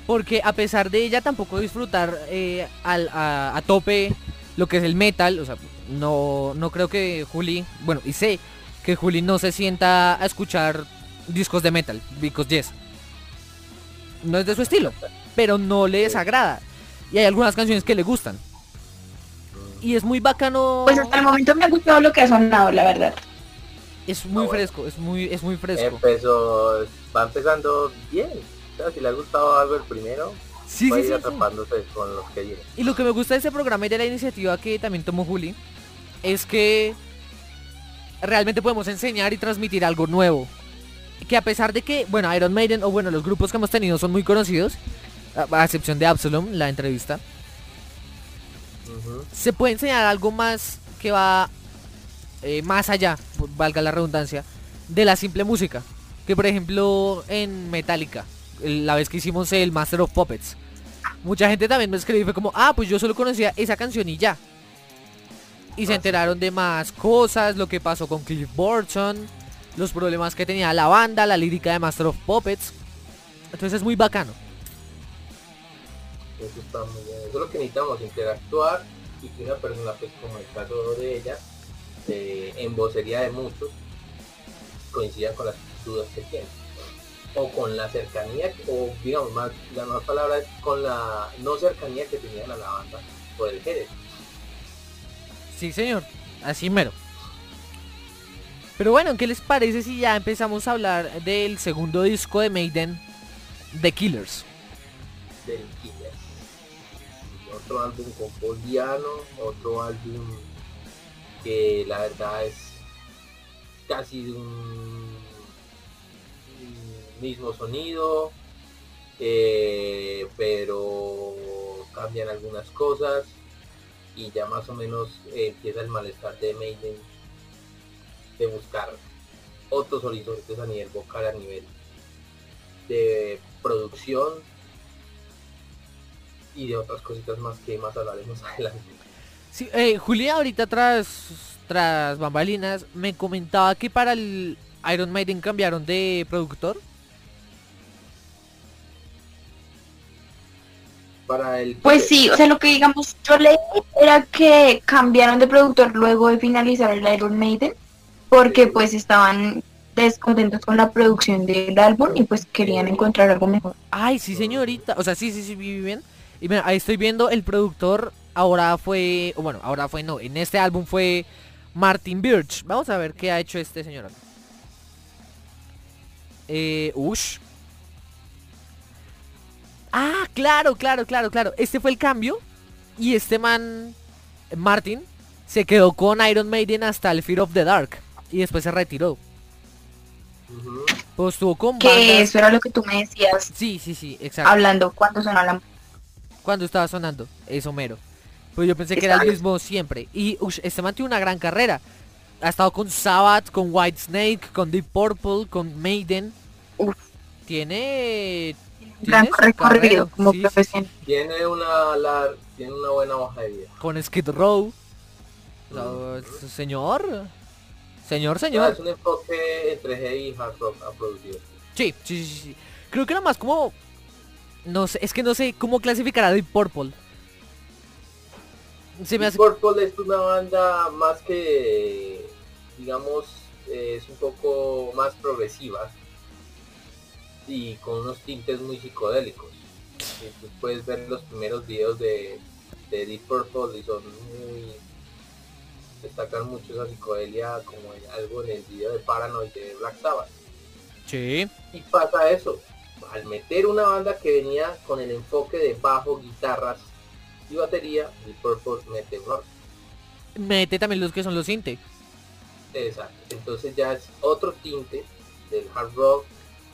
[SPEAKER 2] Porque a pesar de ella tampoco disfrutar eh, al, a, a, tope lo que es el metal, o sea, no, no creo que Juli, bueno, y sé que Juli no se sienta a escuchar discos de metal, because yes. No es de su estilo, pero no le desagrada. Y hay algunas canciones que le gustan. Y es muy bacano.
[SPEAKER 4] Pues hasta el momento me ha gustado lo que ha sonado, la verdad.
[SPEAKER 2] Es muy fresco, es muy, es muy fresco.
[SPEAKER 3] Empezó, va empezando bien. O sea, si le ha gustado algo el primero,
[SPEAKER 2] sí,
[SPEAKER 3] va
[SPEAKER 2] sí,
[SPEAKER 3] a ir
[SPEAKER 2] sí,
[SPEAKER 3] atrapándose con los que vienen.
[SPEAKER 2] Y lo que me gusta de ese programa y de la iniciativa que también tomó Juli, es que realmente podemos enseñar y transmitir algo nuevo. Que a pesar de que, bueno, Iron Maiden o bueno, los grupos que hemos tenido son muy conocidos, a, a excepción de Absalom, la entrevista, se puede enseñar algo más que va eh, más allá, valga la redundancia, de la simple música. Que por ejemplo en Metallica, la vez que hicimos el Master of Puppets, mucha gente también me escribió y fue como, ah, pues yo solo conocía esa canción y ya. Y se enteraron de más cosas, lo que pasó con Cliff Burton, los problemas que tenía la banda, la lírica de Master of Puppets. Entonces es muy bacano.
[SPEAKER 3] Eso está muy. Eso es lo que necesitamos, interactuar y que una persona, pues como el caso de ella, eh, en vocería de muchos, coincida con las dudas que tiene. O con la cercanía, o digamos más, la más palabra es con la no cercanía que tenían a la banda por el género.
[SPEAKER 2] Sí, señor. Así mero. Pero bueno, ¿qué les parece si ya empezamos a hablar del segundo disco de Maiden, The Killers?
[SPEAKER 3] del Killer. Otro álbum con otro álbum que la verdad es casi un mismo sonido, eh, pero cambian algunas cosas y ya más o menos eh, empieza el malestar de Maiden de buscar otros horizontes a nivel vocal, a nivel de producción y de otras cositas más que más hablaremos adelante.
[SPEAKER 2] Sí, eh, ahorita tras, tras bambalinas me comentaba que para el Iron Maiden cambiaron de productor.
[SPEAKER 3] Para el
[SPEAKER 4] Pues sí, o sea, lo que digamos, yo leí era que cambiaron de productor luego de finalizar el Iron Maiden, porque pues estaban descontentos con la producción del álbum y pues querían encontrar algo mejor.
[SPEAKER 2] Ay, sí señorita. O sea, sí, sí, sí, vi bien. Y mira, ahí estoy viendo el productor. Ahora fue, bueno, ahora fue no. En este álbum fue Martin Birch. Vamos a ver qué ha hecho este señor. Eh, ush. Ah, claro, claro, claro, claro. Este fue el cambio. Y este man, Martin, se quedó con Iron Maiden hasta el Fear of the Dark. Y después se retiró. Pues estuvo con
[SPEAKER 4] Que
[SPEAKER 2] bandas-
[SPEAKER 4] eso era lo que tú me decías
[SPEAKER 2] Sí, sí, sí, exacto.
[SPEAKER 4] hablando cuando sonó la
[SPEAKER 2] cuando estaba sonando, eso mero. Pues yo pensé que era el mismo siempre. Y ush, este man tiene una gran carrera. Ha estado con Sabbath, con White Snake, con Deep Purple, con Maiden.
[SPEAKER 4] Uf.
[SPEAKER 2] Tiene...
[SPEAKER 4] gran recorrido como
[SPEAKER 2] sí, sí,
[SPEAKER 4] profesional.
[SPEAKER 3] Tiene una lar- tiene una buena hoja de vida.
[SPEAKER 2] Con Skid Row. Sea, señor. Señor,
[SPEAKER 3] Ah,
[SPEAKER 2] señor.
[SPEAKER 3] es un enfoque entre heavy y hard rock a producir.
[SPEAKER 2] Sí, sí, sí, sí. Creo que era más como... No sé, es que no sé cómo clasificar a Deep Purple. Se me hace...
[SPEAKER 3] Purple es una banda más que, digamos, eh, es un poco más progresiva y con unos tintes muy psicodélicos. Y tú puedes ver los primeros videos de, de Deep Purple y son muy... destacan mucho esa psicodelia como en algo en el video de Paranoid de Black Sabbath.
[SPEAKER 2] Sí.
[SPEAKER 3] Y pasa eso, al meter una banda que venía con el enfoque de bajo, guitarras y batería, Deep Purple mete un orden.
[SPEAKER 2] Mete también los que son los Sinte.
[SPEAKER 3] Exacto. Entonces ya es otro tinte del hard rock,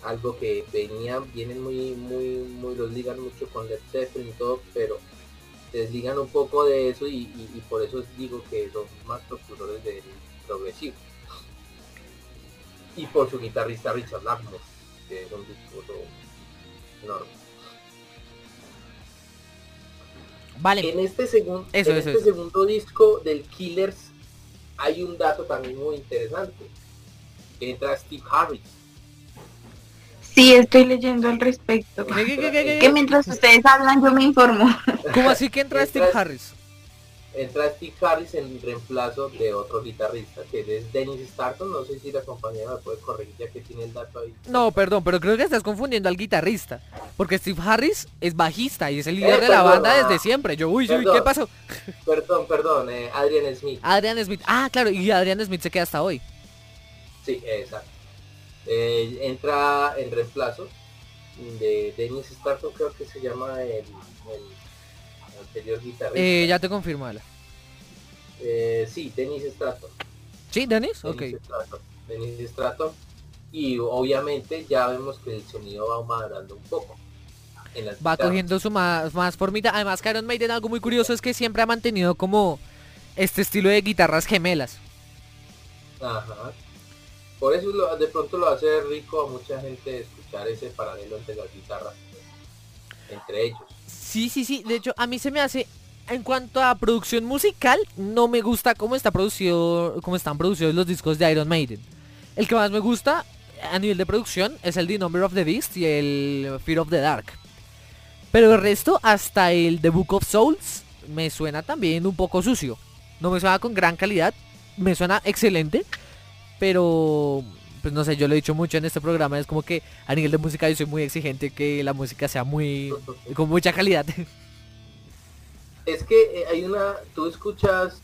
[SPEAKER 3] algo que venían, vienen muy, muy, muy, los ligan mucho con Led Zeppelin y todo, pero desligan un poco de eso y, y- y por eso digo que son más precursores del progresivo. Y por su guitarrista Richard Lackmore, que es un discurso enorme.
[SPEAKER 2] Vale.
[SPEAKER 3] En este, segun-
[SPEAKER 2] Eso,
[SPEAKER 3] en
[SPEAKER 2] eso,
[SPEAKER 3] este
[SPEAKER 2] eso.
[SPEAKER 3] segundo disco del Killers hay un dato también muy interesante. Entra Steve Harris.
[SPEAKER 4] Sí, estoy leyendo al respecto.
[SPEAKER 2] ¿Qué, qué, qué, qué, qué?
[SPEAKER 4] Que mientras ustedes hablan yo me informo.
[SPEAKER 2] ¿Cómo así que entra Steve Harris?
[SPEAKER 3] Entra Steve Harris en reemplazo de otro guitarrista que es Dennis Starton. No sé si la compañera me puede corregir ya que tiene el dato ahí.
[SPEAKER 2] No, perdón, pero creo que estás confundiendo al guitarrista. Porque Steve Harris es bajista y es el líder
[SPEAKER 3] Eh,
[SPEAKER 2] de la banda
[SPEAKER 3] ah.
[SPEAKER 2] desde siempre. Yo, uy, uy,
[SPEAKER 3] Perdón.
[SPEAKER 2] ¿qué pasó?
[SPEAKER 3] Perdón, perdón, eh, Adrian Smith.
[SPEAKER 2] Adrian Smith. Ah, claro, y Adrian Smith se queda hasta hoy.
[SPEAKER 3] Sí, exacto. Eh, entra en reemplazo de Dennis Starton, creo que se llama el, anterior guitarrista.
[SPEAKER 2] Eh, ya te confirmo, Ala.
[SPEAKER 3] Eh, sí, Dennis Stratton.
[SPEAKER 2] ¿Sí, Dennis? ok.
[SPEAKER 3] Dennis Stratton. Y obviamente ya vemos que el sonido va madurando un poco.
[SPEAKER 2] va cogiendo su más, más formita. Además, Iron Maiden algo muy curioso es que siempre ha mantenido como este estilo de guitarras gemelas.
[SPEAKER 3] Ajá. Por eso de pronto lo hace rico a mucha gente escuchar ese paralelo entre las guitarras. Entre ellos.
[SPEAKER 2] Sí, sí, sí. De hecho, a mí se me hace en cuanto a producción musical, no me gusta cómo está producido, cómo están producidos los discos de Iron Maiden. El que más me gusta a nivel de producción es el The Number of the Beast y el Fear of the Dark. Pero el resto, hasta el The Book of Souls, me suena también un poco sucio. No me suena con gran calidad, me suena excelente, pero pues no sé, yo lo he dicho mucho en este programa, es como que a nivel de música yo soy muy exigente que la música sea muy con mucha calidad.
[SPEAKER 3] Es que eh, hay una, tú escuchas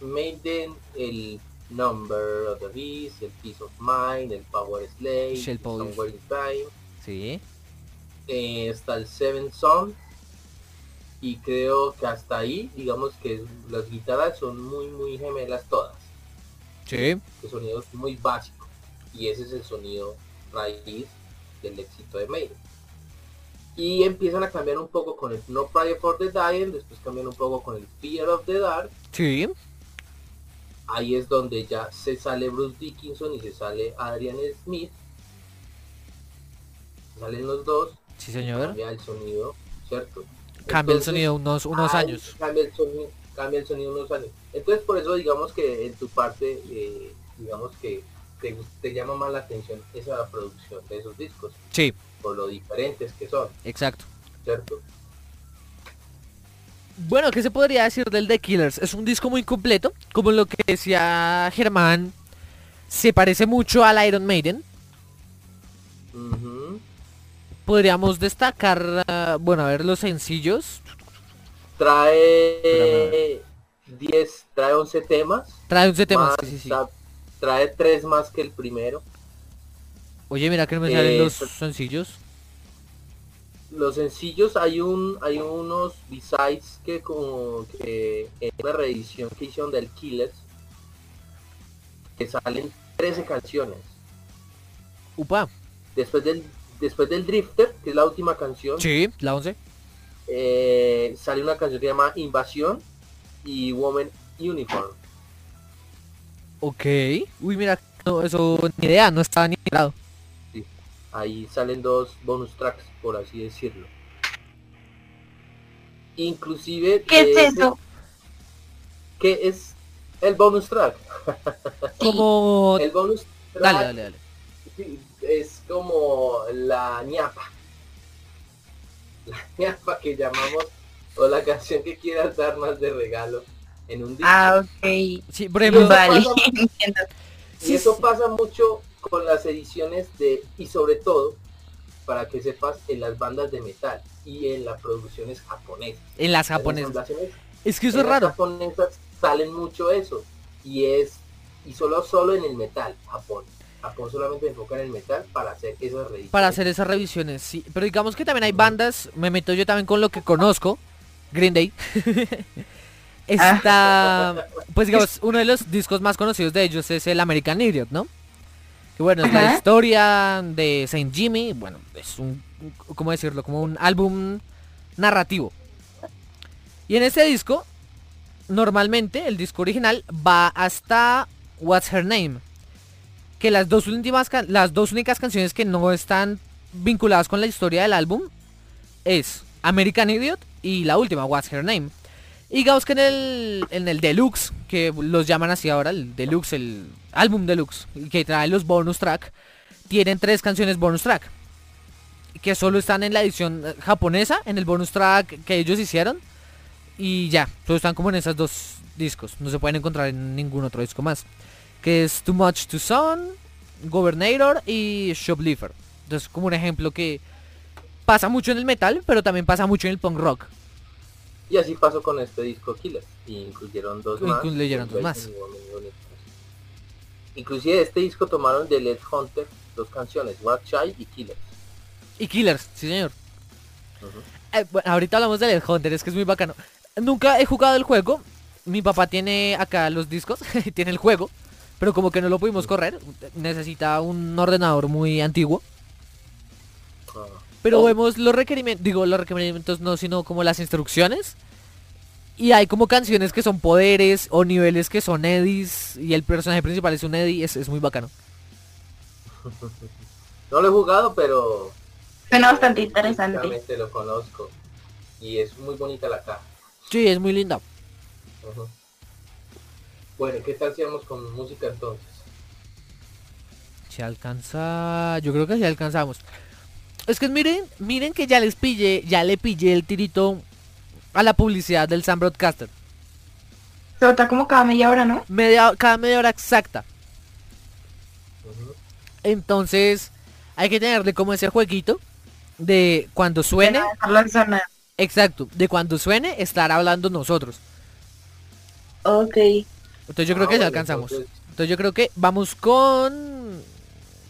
[SPEAKER 3] Maiden, el Number of the Beast, el Peace of Mind, el Power Slave, Somewhere in Time.
[SPEAKER 2] Sí.
[SPEAKER 3] Eh, está el Seven Son. Y creo que hasta ahí, digamos que las guitarras son muy, muy gemelas todas.
[SPEAKER 2] Sí.
[SPEAKER 3] El sonido es muy básico. Y ese es el sonido raíz del éxito de Maiden y empiezan a cambiar un poco con el No Prayer for the Dying, después cambian un poco con el Fear of the Dark.
[SPEAKER 2] Sí.
[SPEAKER 3] Ahí es donde ya se sale Bruce Dickinson y se sale Adrian Smith. Salen los dos.
[SPEAKER 2] Sí, señor.
[SPEAKER 3] Cambia el sonido, ¿cierto?
[SPEAKER 2] Cambia el sonido unos, unos años.
[SPEAKER 3] Cambia el, sonido, cambia el sonido unos años. Entonces por eso digamos que en tu parte, eh, digamos que te, te llama más la atención esa producción de esos discos.
[SPEAKER 2] Sí
[SPEAKER 3] por lo diferentes que son.
[SPEAKER 2] Exacto.
[SPEAKER 3] ¿Cierto?
[SPEAKER 2] Bueno, ¿qué se podría decir del The Killers? Es un disco muy completo, como lo que decía Germán, se parece mucho al Iron Maiden. Podríamos destacar, ah, bueno, a ver los sencillos.
[SPEAKER 3] Trae 10, trae 11 temas.
[SPEAKER 2] Trae 11 temas, sí, sí,
[SPEAKER 3] Trae 3 más que el primero.
[SPEAKER 2] Oye, mira que no me salen eh, los sencillos.
[SPEAKER 3] Los sencillos hay un hay unos besides que como que en una reedición que hicieron del Killers que salen 13 canciones.
[SPEAKER 2] Upa.
[SPEAKER 3] Después del después del Drifter, que es la última canción.
[SPEAKER 2] Sí, la 11.
[SPEAKER 3] Eh, sale una canción que se llama Invasión y Woman Uniform.
[SPEAKER 2] Ok. Uy, mira, no, eso ni idea, no estaba ni lado
[SPEAKER 3] ahí salen dos bonus tracks, por así decirlo. Inclusive...
[SPEAKER 4] ¿Qué es eso?
[SPEAKER 3] ¿Qué es el bonus track?
[SPEAKER 2] Como...
[SPEAKER 3] el bonus track
[SPEAKER 2] dale, dale, dale.
[SPEAKER 3] es como la ñapa. La ñapa que llamamos, o la canción que quieras dar más de regalo en un disco.
[SPEAKER 4] Ah, ok.
[SPEAKER 2] Sí, por ejemplo,
[SPEAKER 4] vale.
[SPEAKER 3] y eso pasa mucho con las ediciones de, y sobre todo, para que sepas, en las bandas de metal y en las producciones japonesas.
[SPEAKER 2] En las japonesas. es que eso es raro.
[SPEAKER 3] Las japonesas salen mucho eso. Y es, y solo, solo en el metal, Japón. Japón solamente enfoca en el metal para hacer esas revisiones.
[SPEAKER 2] Para hacer esas revisiones, sí. Pero digamos que también hay bandas, me meto yo también con lo que conozco, Green Day. Está, pues digamos, uno de los discos más conocidos de ellos es el American Idiot, ¿no? Que bueno, es la historia de Saint Jimmy. Bueno, es un, ¿cómo decirlo? Como un álbum narrativo. Y en este disco, normalmente el disco original va hasta What's Her Name. Que las dos últimas, las dos únicas canciones que no están vinculadas con la historia del álbum es American Idiot y la última, What's Her Name. Y digamos que en el, en el deluxe, que los llaman así ahora, el deluxe, el álbum deluxe, que trae los bonus track, tienen tres canciones bonus track. Que solo están en la edición eh, japonesa, en el bonus track que ellos hicieron. Y ya, todos están como en esos dos discos. No se pueden encontrar en ningún otro disco más. Que es Too Much to Son, Governator y Shoplifter. Entonces, como un ejemplo que pasa mucho en el metal, pero también pasa mucho en el punk rock.
[SPEAKER 3] Y así pasó con este disco Killer. Y incluyeron dos más.
[SPEAKER 2] Incluyeron dos más.
[SPEAKER 3] Inclusive este disco tomaron de Led Hunter dos canciones, What Child y Killers.
[SPEAKER 2] Y Killers, sí señor. Eh, bueno, ahorita hablamos de Led Hunter, es que es muy bacano. Nunca he jugado el juego. Mi papá tiene acá los discos, tiene el juego, pero como que no lo pudimos correr. Necesita un ordenador muy antiguo.
[SPEAKER 3] Ah.
[SPEAKER 2] Pero
[SPEAKER 3] Oh.
[SPEAKER 2] vemos los requerimientos, digo los requerimientos no, sino como las instrucciones. Y hay como canciones que son poderes o niveles que son eddies y el personaje principal es un Eddie, es, es muy bacano.
[SPEAKER 3] No lo he jugado, pero
[SPEAKER 4] Suena bastante interesante.
[SPEAKER 3] realmente lo conozco. Y es muy bonita la caja.
[SPEAKER 2] Sí, es muy linda.
[SPEAKER 3] Bueno, ¿qué tal si vamos con música entonces?
[SPEAKER 2] Se alcanza, yo creo que sí alcanzamos. Es que miren, miren que ya les pillé, ya le pillé el tirito a la publicidad del Sam Broadcaster.
[SPEAKER 4] Se bota como cada media hora, ¿no?
[SPEAKER 2] Media, cada media hora exacta. Entonces, hay que tenerle como ese jueguito de cuando suene, exacto, de cuando suene estar hablando nosotros.
[SPEAKER 4] Ok.
[SPEAKER 2] Entonces yo creo
[SPEAKER 3] Ah,
[SPEAKER 2] que ya alcanzamos.
[SPEAKER 3] entonces,
[SPEAKER 2] Entonces yo creo que vamos con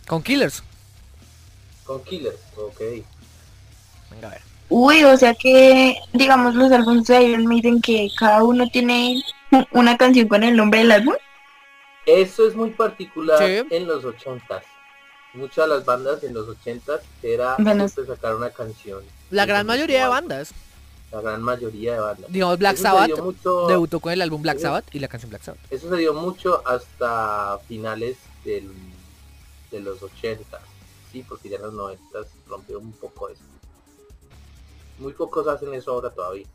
[SPEAKER 2] con Killers.
[SPEAKER 3] con Killers, ok.
[SPEAKER 2] Venga a ver.
[SPEAKER 4] Uy, o sea que, digamos, los álbumes de Iron Maiden que cada uno tiene una canción con el nombre del álbum.
[SPEAKER 3] Eso es muy particular
[SPEAKER 2] Sí.
[SPEAKER 3] en los ochentas. Muchas de las bandas en los ochentas era
[SPEAKER 4] Bueno.
[SPEAKER 3] sacar una canción.
[SPEAKER 2] La gran mayoría de bandas,
[SPEAKER 3] La gran mayoría de bandas.
[SPEAKER 2] digamos Black
[SPEAKER 3] Eso
[SPEAKER 2] Sabbath,
[SPEAKER 3] mucho,
[SPEAKER 2] debutó con el álbum Black
[SPEAKER 3] Eso-
[SPEAKER 2] Sabbath y la canción Black Sabbath.
[SPEAKER 3] eso se dio mucho hasta finales del, de los ochentas. Sí, porque ya en los noventas rompió un poco eso. Muy pocos hacen eso ahora todavía.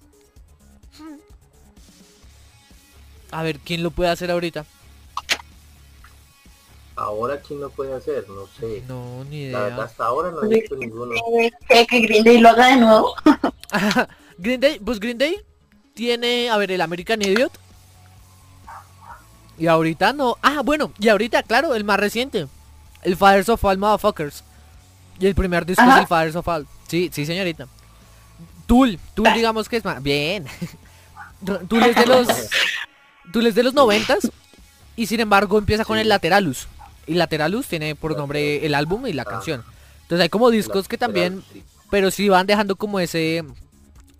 [SPEAKER 2] A ver, ¿quién lo puede hacer ahorita?
[SPEAKER 3] Ahora quién lo puede hacer, no sé.
[SPEAKER 2] No, ni
[SPEAKER 3] La
[SPEAKER 2] idea.
[SPEAKER 3] hasta ahora no he visto ninguno.
[SPEAKER 4] Que, que Green Day lo haga de nuevo.
[SPEAKER 2] Green Day, pues Green Day tiene, a ver, el American Idiot. Y ahorita no. Ah, bueno, y ahorita, claro, el más reciente. El Fathers of All Motherfuckers. Y el primer disco
[SPEAKER 4] Ajá.
[SPEAKER 2] es el Fathers of All. Sí, sí, señorita. Tool, Tool digamos que es más. Bien. Tool es de los. Tool es de los noventas. Y sin embargo empieza con
[SPEAKER 3] Sí.
[SPEAKER 2] el Lateralus. Y Lateralus tiene por nombre el álbum y la
[SPEAKER 3] Ah.
[SPEAKER 2] canción. Entonces hay como discos que también pero sí van dejando como ese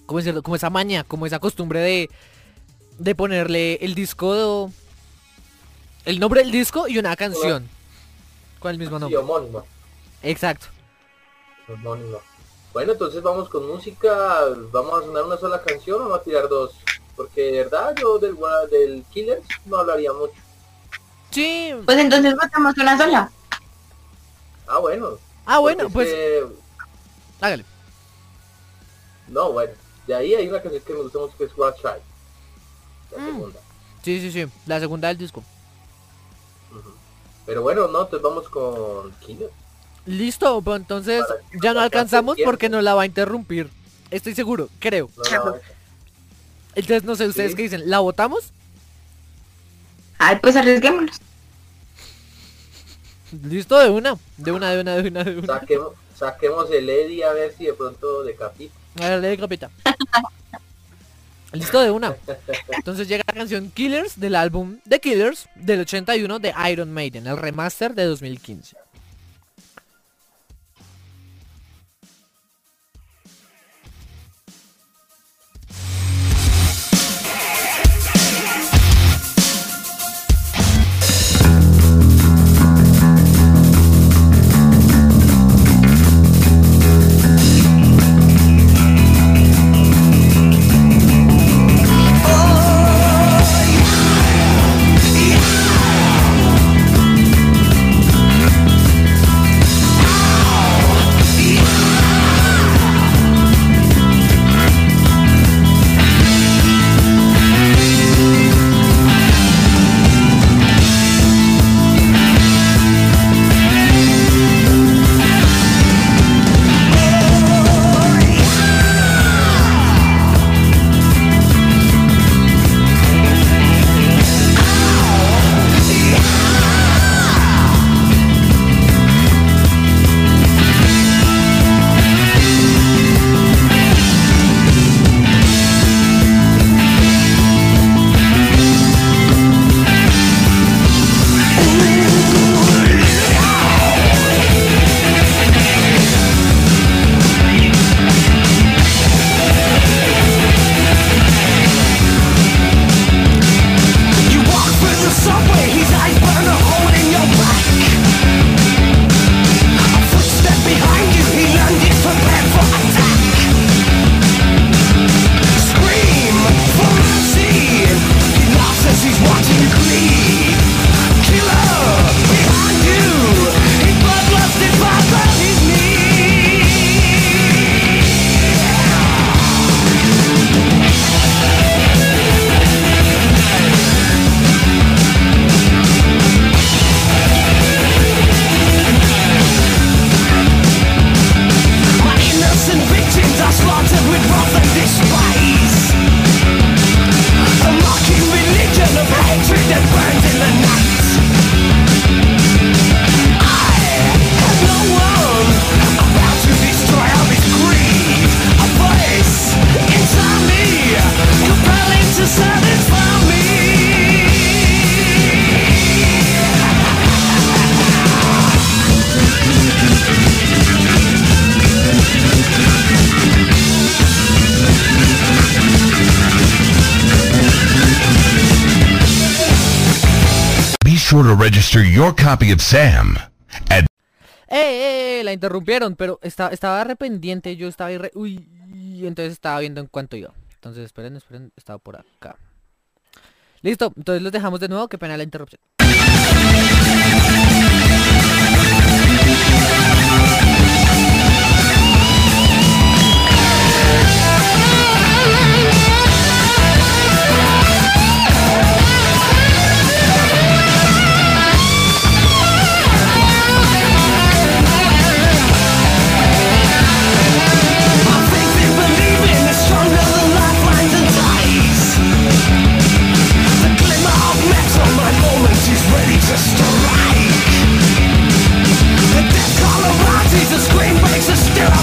[SPEAKER 2] ¿cómo decirlo? como esa maña como esa costumbre de de ponerle el disco el nombre del disco y una canción con el mismo
[SPEAKER 3] Sí,
[SPEAKER 2] nombre
[SPEAKER 3] homónimo.
[SPEAKER 2] exacto
[SPEAKER 3] homónimo. Bueno, entonces vamos con música. Vamos a sonar una sola canción o vamos a tirar dos. Porque de verdad yo del, del Killers no hablaría mucho.
[SPEAKER 2] sí
[SPEAKER 4] Pues entonces votamos una sola.
[SPEAKER 3] Ah, bueno.
[SPEAKER 2] ah bueno pues hágale
[SPEAKER 3] No, bueno. De ahí hay una canción que me gusta mucho que es What Child. La
[SPEAKER 2] Mm.
[SPEAKER 3] segunda.
[SPEAKER 2] sí sí sí la segunda del disco.
[SPEAKER 3] Pero bueno, no, entonces vamos con
[SPEAKER 2] listo pues entonces ya no alcanzamos porque nos la va a interrumpir estoy seguro creo
[SPEAKER 3] No, no,
[SPEAKER 2] entonces no sé ustedes
[SPEAKER 3] Sí.
[SPEAKER 2] qué dicen la votamos
[SPEAKER 4] Ay, pues arriesguémonos.
[SPEAKER 2] listo de una de una de una de una de una
[SPEAKER 3] saquemos, saquemos el Eddie a ver si de pronto decapita.
[SPEAKER 2] A ver, lee, capita. Listo de una. Entonces llega la canción Killers del álbum The Killers del 81 de Iron Maiden, el remaster de 2015. Your copy of Sam at eh, eh, eh, la interrumpieron, pero estaba, estaba arrependiente, yo estaba irre... Uy, entonces estaba viendo en cuánto iba. Entonces, esperen, esperen, estaba por acá. Listo, entonces los dejamos de nuevo, qué pena la interrupción.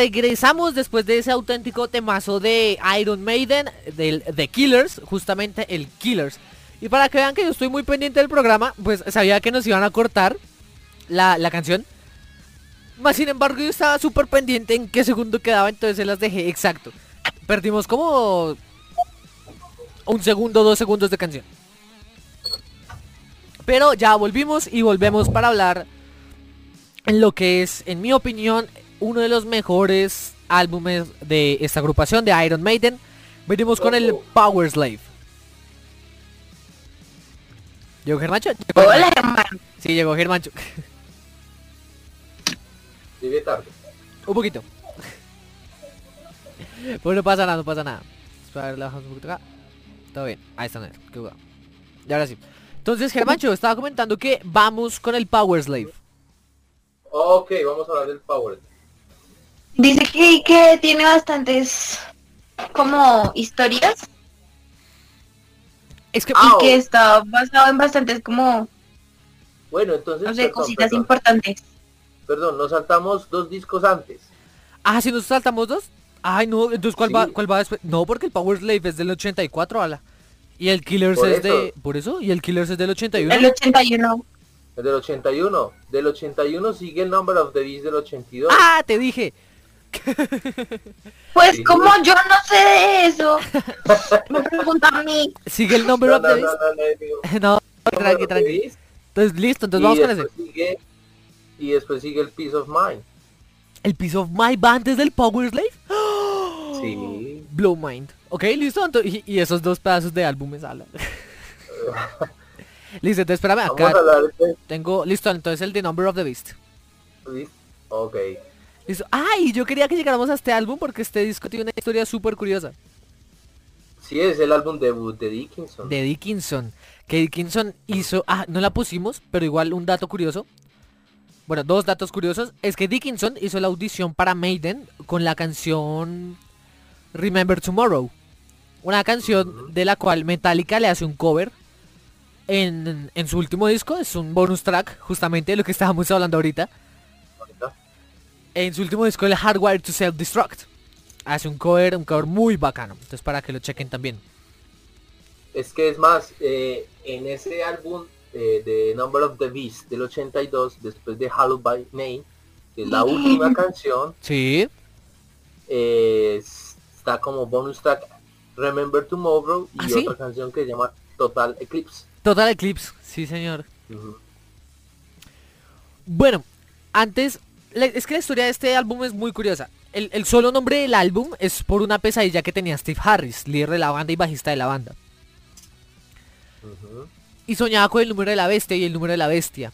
[SPEAKER 2] regresamos después de ese auténtico temazo de Iron Maiden, del The Killers, justamente el Killers. Y para que vean que yo estoy muy pendiente del programa, pues sabía que nos iban a cortar la, canción. Más sin embargo yo estaba súper pendiente en qué segundo quedaba, entonces se las dejé exacto. Perdimos como un segundo, dos segundos de canción. Pero ya volvimos y volvemos para hablar en lo que es, en mi opinión, uno de los mejores álbumes de esta agrupación de Iron Maiden. Venimos con el Power Slave. ¿Llegó Germancho?
[SPEAKER 4] Hola, Germán.
[SPEAKER 2] Sí, llegó Germancho.
[SPEAKER 3] Llegué tarde.
[SPEAKER 2] Un poquito. pues no pasa nada, no pasa nada. Espera, le bajamos un poquito acá. Todo bien. Ahí está, qué Y ahora sí. Entonces, Germancho, estaba comentando que vamos con el Power Slave.
[SPEAKER 3] Ok, vamos a hablar del Power Slave.
[SPEAKER 4] Dice que, que tiene bastantes como historias. Es que, y que está basado en bastantes como
[SPEAKER 3] bueno, entonces
[SPEAKER 4] cositas importantes.
[SPEAKER 3] Perdón, nos saltamos dos discos antes.
[SPEAKER 2] Ah, si nos saltamos dos. Ay, no, entonces ¿cuál va cuál va después? No, porque el Power Slave es del 84, ala. Y el Killers es de por eso y el Killers es del 81.
[SPEAKER 4] El 81.
[SPEAKER 3] El del 81. Del 81 sigue el Number of the Beast del 82.
[SPEAKER 2] Ah, te dije.
[SPEAKER 4] Pues como yo no sé de eso, me preguntan a mí.
[SPEAKER 2] Sigue el nombre no, de no, no, tranqui, tranqui. Entonces listo, entonces vamos con ese.
[SPEAKER 3] y después sigue el Peace of Mind.
[SPEAKER 2] ¿El Peace of Mind va antes del Power Slave?
[SPEAKER 3] Sí.
[SPEAKER 2] Blow Mind. Ok, listo. y, esos dos pedazos de álbumes hablan. Listo, entonces espérame acá. Tengo, listo, entonces el The Number of the Beast.
[SPEAKER 3] Ok.
[SPEAKER 2] Listo. Ay, yo quería que llegáramos a este álbum porque este disco tiene una historia súper curiosa.
[SPEAKER 3] Sí, es el álbum debut de Dickinson.
[SPEAKER 2] De Dickinson. Que Dickinson hizo... Ah, no la pusimos, pero igual un dato curioso. Bueno, dos datos curiosos. Es que Dickinson hizo la audición para Maiden con la canción Remember Tomorrow. Una canción de la cual Metallica le hace un cover en, en, su último disco. Es un bonus track, justamente de lo que estábamos hablando ahorita. En su último disco, el Hardware to Self-Destruct. Hace un cover, un cover muy bacano. Entonces para que lo chequen también.
[SPEAKER 3] Es que es más, eh, en ese álbum eh, de Number of the Beast del 82, después de Hallowed by Name, que es la última canción.
[SPEAKER 2] Sí.
[SPEAKER 3] Eh, está como bonus track Remember Tomorrow y ¿Ah, otra canción que se llama Total Eclipse.
[SPEAKER 2] Total Eclipse, sí señor. Bueno, antes, es que la historia de este álbum es muy curiosa. El, solo nombre del álbum es por una pesadilla que tenía Steve Harris, líder de la banda y bajista de la banda. Y soñaba con el número de la bestia y el número de la bestia.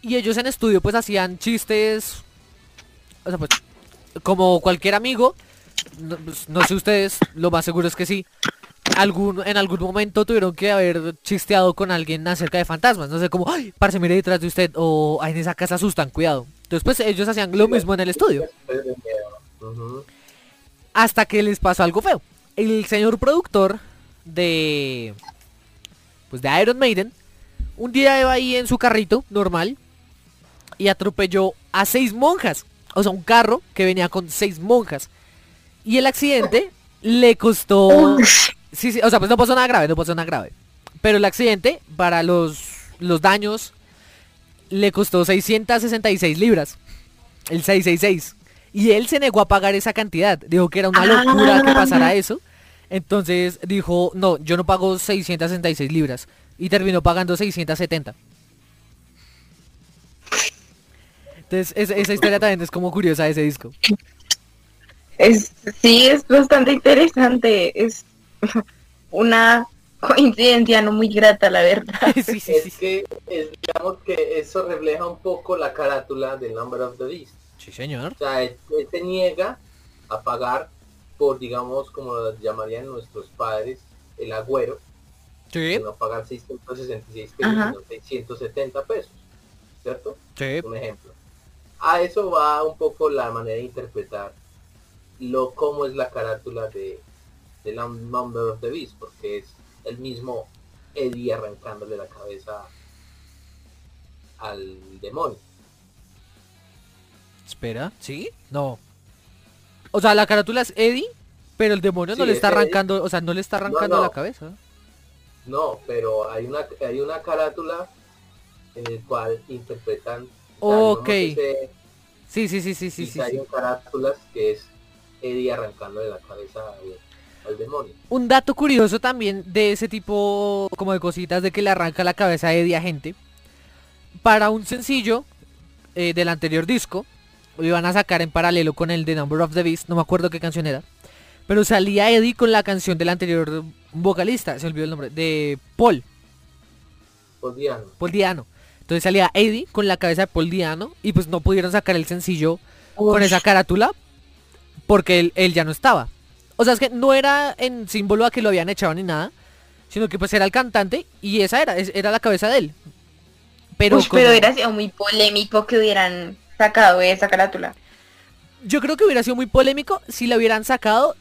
[SPEAKER 2] Y ellos en estudio pues hacían chistes, o sea pues, como cualquier amigo, pues, no, sé ustedes, lo más seguro es que sí. En algún momento tuvieron que haber chisteado con alguien acerca de fantasmas. No sé, como, ay, parce, mire detrás de usted. O en esa casa asustan, cuidado. Entonces, pues ellos hacían lo mismo en el estudio. Hasta que les pasó algo feo. El señor productor de. Pues de Iron Maiden. Un día iba ahí en su carrito, normal. Y atropelló a seis monjas. O sea, un carro que venía con seis monjas. Y el accidente le costó... Sí, sí, o sea, pues no pasó nada grave, no pasó nada grave. Pero el accidente, para los, los daños, le costó 666 libras. El 666. Y él se negó a pagar esa cantidad. Dijo que era una locura que pasara ah. eso. Entonces dijo, no, yo no pago 666 libras. Y terminó pagando 670. Entonces esa historia también es como curiosa de ese disco.
[SPEAKER 4] Es, sí, es bastante interesante. Es una coincidencia no muy grata, la verdad.
[SPEAKER 3] es que digamos que eso refleja un poco la carátula del Number of the Beast.
[SPEAKER 2] Sí, señor.
[SPEAKER 3] O sea, él, se niega a pagar por, digamos, como lo llamarían nuestros padres, el agüero.
[SPEAKER 2] Sí.
[SPEAKER 3] No pagar 666 pesos, sino 670 pesos. ¿Cierto?
[SPEAKER 2] Sí.
[SPEAKER 3] Un ejemplo. A eso va un poco la manera de interpretar lo cómo es la carátula de, de Number of the Beast, porque es el mismo Eddie arrancándole la cabeza al demonio.
[SPEAKER 2] Espera, ¿sí? No. O sea, la carátula es Eddie, pero el demonio no le está arrancando, o sea, no le está arrancando la cabeza.
[SPEAKER 3] No, pero hay una hay una carátula en el cual interpretan
[SPEAKER 2] Ok. sí, sí, sí, sí, sí, sí.
[SPEAKER 3] Hay carátulas que es Eddie arrancando de la cabeza al, demonio.
[SPEAKER 2] Un dato curioso también de ese tipo como de cositas de que le arranca la cabeza a Eddie a gente. Para un sencillo eh, del anterior disco, lo iban a sacar en paralelo con el de Number of the Beast, no me acuerdo qué canción era. Pero salía Eddie con la canción del anterior vocalista, se olvidó el nombre, de Paul.
[SPEAKER 3] Paul Diano.
[SPEAKER 2] Paul Diano. Entonces salía Eddie con la cabeza de Paul Diano y pues no pudieron sacar el sencillo con esa carátula porque él, ya no estaba. O sea, es que no era en símbolo a que lo habían echado ni nada, sino que pues era el cantante y esa era, era la cabeza de él.
[SPEAKER 4] Pero, pero hubiera sido muy polémico que hubieran sacado esa carátula.
[SPEAKER 2] Yo creo que hubiera sido muy polémico si la hubieran sacado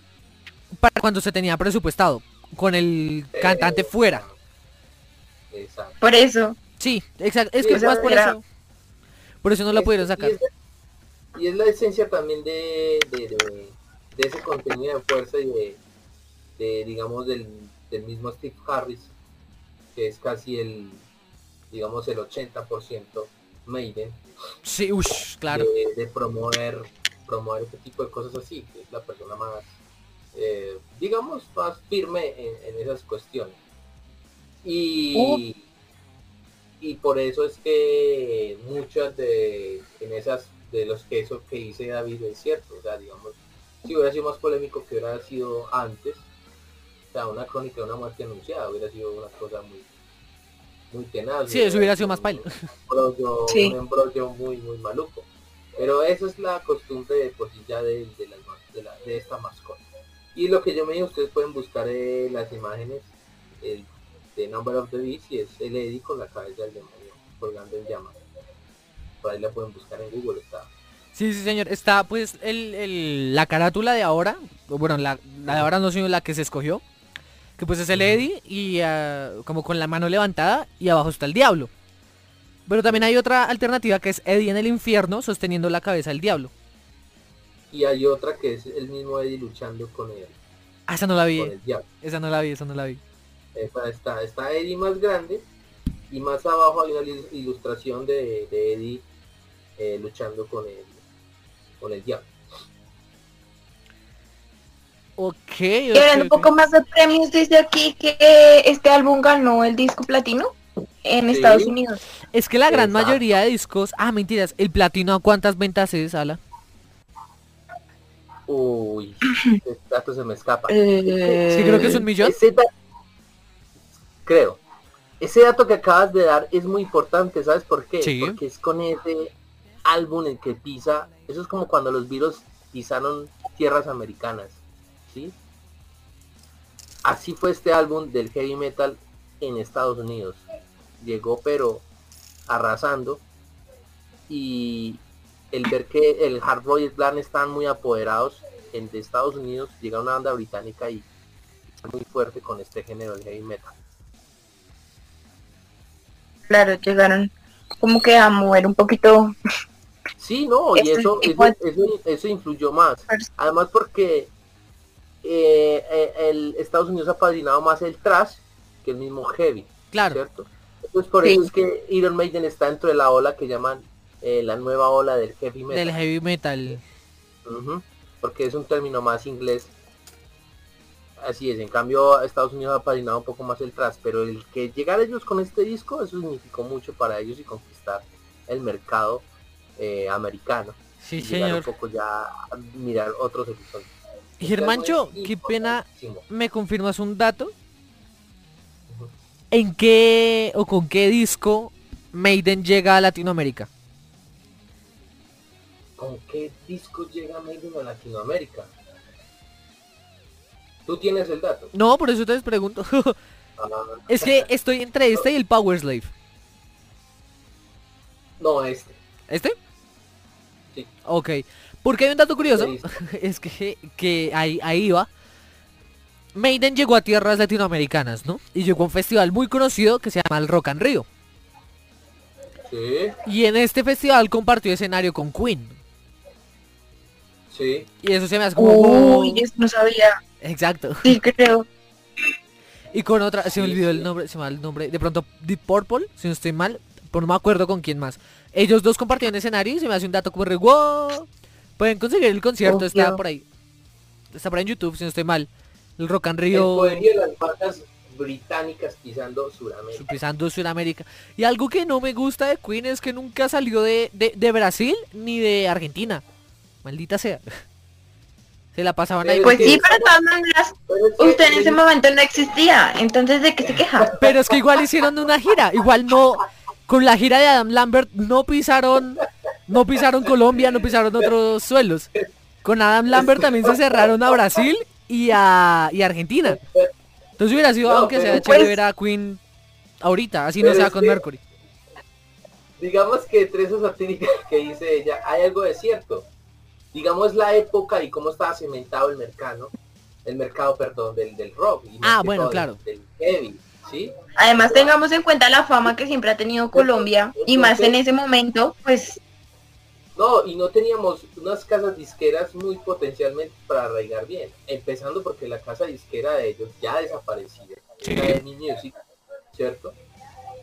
[SPEAKER 2] para cuando se tenía presupuestado, con el cantante fuera.
[SPEAKER 4] Por eso.
[SPEAKER 2] Sí, exacto. Es que es más por eso. Por eso no la pudieron sacar
[SPEAKER 3] y es la esencia también de, de, ese contenido de fuerza y de, digamos, del, mismo Steve Harris, que es casi el, digamos, el 80% Maiden.
[SPEAKER 2] Sí, claro.
[SPEAKER 3] De, promover, promover este tipo de cosas así, que es la persona más, eh, digamos, más firme en, esas cuestiones. Y, y por eso es que muchas de, en esas de los que eso que dice David es cierto. O sea, digamos, si hubiera sido más polémico que hubiera sido antes, o sea, una crónica de una muerte anunciada hubiera sido una cosa muy, muy tenaz.
[SPEAKER 2] Sí, eso hubiera sido más paila.
[SPEAKER 3] Un embrollo, muy, muy maluco. Pero esa es la costumbre de, pues, ya de, de, esta mascota. Y lo que yo me digo, ustedes pueden buscar eh, las imágenes el, de Number of the Beast y es el Eddie con la cabeza del demonio colgando en llamas. Por ahí la pueden buscar en Google, está.
[SPEAKER 2] Sí, sí, señor. Está pues el, el, la carátula de ahora. Bueno, la, la de ahora no sino la que se escogió que pues es el Eddie y ah, como con la mano levantada y abajo está el diablo. Pero también hay otra alternativa que es Eddie en el infierno sosteniendo la cabeza del diablo.
[SPEAKER 3] Y hay otra que es el mismo Eddie luchando con él.
[SPEAKER 2] Ah, esa no la vi. Esa no la vi, esa no la vi.
[SPEAKER 3] está, está Eddie más grande y más abajo hay una ilustración de, Eddie eh, luchando con el, con el diablo.
[SPEAKER 2] Ok.
[SPEAKER 4] Y hablando un poco más de premios, dice aquí que este álbum ganó el disco platino en Estados Unidos.
[SPEAKER 2] Es que la gran mayoría de discos... Ah, mentiras. ¿El platino a cuántas ventas es, Ala?
[SPEAKER 3] Uy, ese dato se me escapa.
[SPEAKER 2] Eh, sí, creo que es un millón.
[SPEAKER 3] creo. Ese dato que acabas de dar es muy importante, ¿sabes por qué? Porque es con ese álbum en que pisa... Eso es como cuando los virus pisaron tierras americanas Así fue este álbum del heavy metal en Estados Unidos. Llegó pero arrasando y el ver que el hard rock y plan están muy apoderados en de Estados Unidos, llega una banda británica y muy fuerte con este género de heavy metal.
[SPEAKER 4] Claro, llegaron como que a mover un poquito.
[SPEAKER 3] Sí, no, y este eso, eso, influyó más. Además porque eh, eh, el Estados Unidos ha padrinado más el trash que el mismo heavy.
[SPEAKER 2] Claro.
[SPEAKER 3] ¿cierto? Entonces por eso es que Iron Maiden está dentro de la ola que llaman eh, la nueva ola del heavy metal.
[SPEAKER 2] Del heavy metal.
[SPEAKER 3] porque es un término más inglés. Así es, en cambio Estados Unidos ha padrinado un poco más el trash, pero el que llegar ellos con este disco, eso significó mucho para ellos y conquistar el mercado americano.
[SPEAKER 2] Sí, señor.
[SPEAKER 3] un poco ya mirar otros episodios.
[SPEAKER 2] Germancho, qué pena, ¿me confirmas un dato? ¿En qué o con qué disco Maiden llega a Latinoamérica?
[SPEAKER 3] ¿Con qué disco llega Maiden a Latinoamérica? ¿Tú tienes el dato?
[SPEAKER 2] No, por eso te pregunto. Ah. es que estoy entre este y el Power Slave.
[SPEAKER 3] No, este.
[SPEAKER 2] ¿Este?
[SPEAKER 3] Sí.
[SPEAKER 2] Ok. Porque hay un dato curioso, es que, que ahí, ahí va. Maiden llegó a tierras latinoamericanas, ¿no? Y llegó a un festival muy conocido que se llama el Rock and Rio.
[SPEAKER 3] Sí.
[SPEAKER 2] Y en este festival compartió escenario con Queen.
[SPEAKER 3] Sí.
[SPEAKER 2] Y eso se me hace como...
[SPEAKER 4] Uy, eso no sabía.
[SPEAKER 2] Exacto.
[SPEAKER 4] Sí, creo.
[SPEAKER 2] Y con otra, se me olvidó el nombre, se me el nombre. De pronto, Deep Purple, si no estoy mal, pero no me acuerdo con quién más. Ellos dos compartieron escenario y se me hace un dato como re wow. Pueden conseguir el concierto, está por ahí. Está por ahí en YouTube, si no estoy mal. El Rock and Rio.
[SPEAKER 3] El de las marcas británicas pisando Sudamérica.
[SPEAKER 2] Pisando Sudamérica. Y algo que no me gusta de Queen es que nunca salió de, de, Brasil ni de Argentina. Maldita sea. Se la pasaban ahí.
[SPEAKER 4] Pues sí, pero de todas maneras, usted en ese momento no existía. Entonces, ¿de qué se queja?
[SPEAKER 2] Pero es que igual hicieron una gira. Igual no. Con la gira de Adam Lambert no pisaron no pisaron Colombia, no pisaron otros suelos. Con Adam Lambert también se cerraron a Brasil y a, y Argentina. Entonces hubiera sido, aunque sea chévere pues ver a Queen ahorita, así no sea con Mercury.
[SPEAKER 3] Digamos que entre esas actividades que dice ella, hay algo de cierto. Digamos la época y cómo estaba cimentado el mercado, el mercado, perdón, del, del rock.
[SPEAKER 2] ah, bueno, claro.
[SPEAKER 3] Del, heavy, ¿sí?
[SPEAKER 4] Además tengamos en cuenta la fama que siempre ha tenido Colombia y más en ese momento, pues
[SPEAKER 3] no, y no teníamos unas casas disqueras muy potencialmente para arraigar bien. Empezando porque la casa disquera de ellos ya desaparecía. Music, ¿cierto?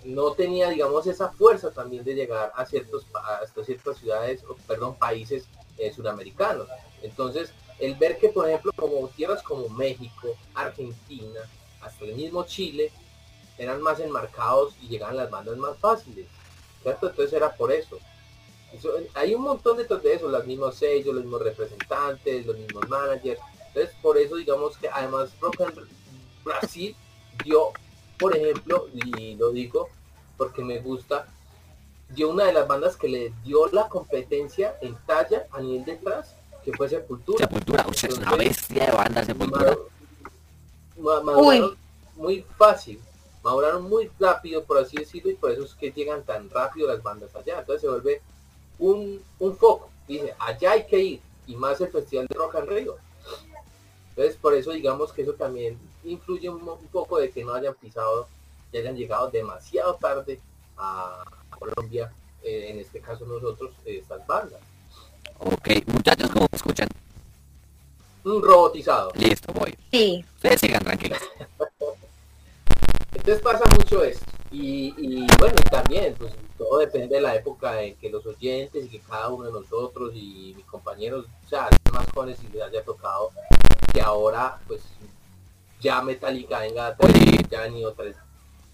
[SPEAKER 3] No tenía, digamos, esa fuerza también de llegar a ciertos hasta ciertas ciudades, o, perdón, países eh, sudamericanos. Entonces, el ver que, por ejemplo, como tierras como México, Argentina, hasta el mismo Chile, eran más enmarcados y llegaban las bandas más fáciles, ¿cierto? Entonces era por eso hay un montón de, de eso, los mismos sellos, los mismos representantes, los mismos managers. Entonces, por eso digamos que además Rock and Brasil dio, por ejemplo, y lo digo, porque me gusta, dio una de las bandas que le dio la competencia en talla a nivel detrás, que fue Sepultura.
[SPEAKER 2] Sepultura, o sea, es una bestia de banda Sepultura.
[SPEAKER 3] Maduraron muy fácil, maduraron muy rápido, por así decirlo, y por eso es que llegan tan rápido las bandas allá. Entonces se vuelve un, un foco. Dice, allá hay que ir, y más el Festival de Rock and Rio. Entonces por eso digamos que eso también influye un, poco de que no hayan pisado, y hayan llegado demasiado tarde a, Colombia, eh, en este caso nosotros, estas bandas.
[SPEAKER 2] Ok, muchachos, ¿cómo escuchan?
[SPEAKER 3] Un robotizado.
[SPEAKER 2] Listo, voy.
[SPEAKER 4] Sí.
[SPEAKER 2] Ustedes sigan tranquilos.
[SPEAKER 3] Entonces pasa mucho esto. Y, y, bueno, y también, pues todo depende de la época en que los oyentes y que cada uno de nosotros y mis compañeros, o sea, más jóvenes y les haya tocado, que ahora pues ya Metallica venga, ya han ido tres,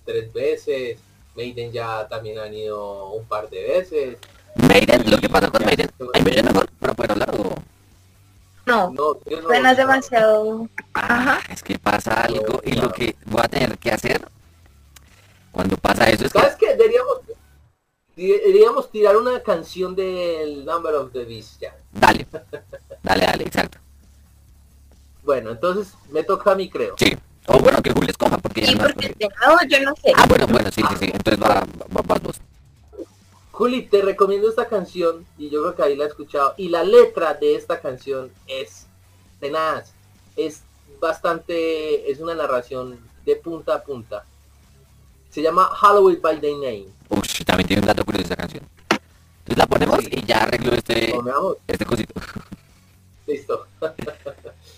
[SPEAKER 3] tres veces, Maiden ya también han ido un par de veces.
[SPEAKER 2] Maiden, lo que pasa con Maiden, hay mejor, pero puedo hablarlo.
[SPEAKER 4] No, no, no demasiado.
[SPEAKER 2] Ajá. Es que pasa algo y lo que voy a tener que hacer cuando pasa eso es
[SPEAKER 3] ¿Sabes que... qué? Deberíamos, deberíamos tirar una canción del Number of the Beast ya.
[SPEAKER 2] Dale. Dale, dale, exacto.
[SPEAKER 3] Bueno, entonces me toca a mí, creo.
[SPEAKER 2] Sí. O bueno, que Julio escoja, porque
[SPEAKER 4] ya porque no, yo no sé.
[SPEAKER 2] Ah, bueno, bueno, sí, sí, sí. Entonces va, va, vas vos.
[SPEAKER 3] Juli, te recomiendo esta canción y yo creo que ahí la he escuchado. Y la letra de esta canción es tenaz. Es bastante, es una narración de punta a punta. Se llama Halloween by the Name.
[SPEAKER 2] Uy, también tiene un dato curioso esa canción. Entonces la ponemos y ya arreglo este, este cosito.
[SPEAKER 3] Listo.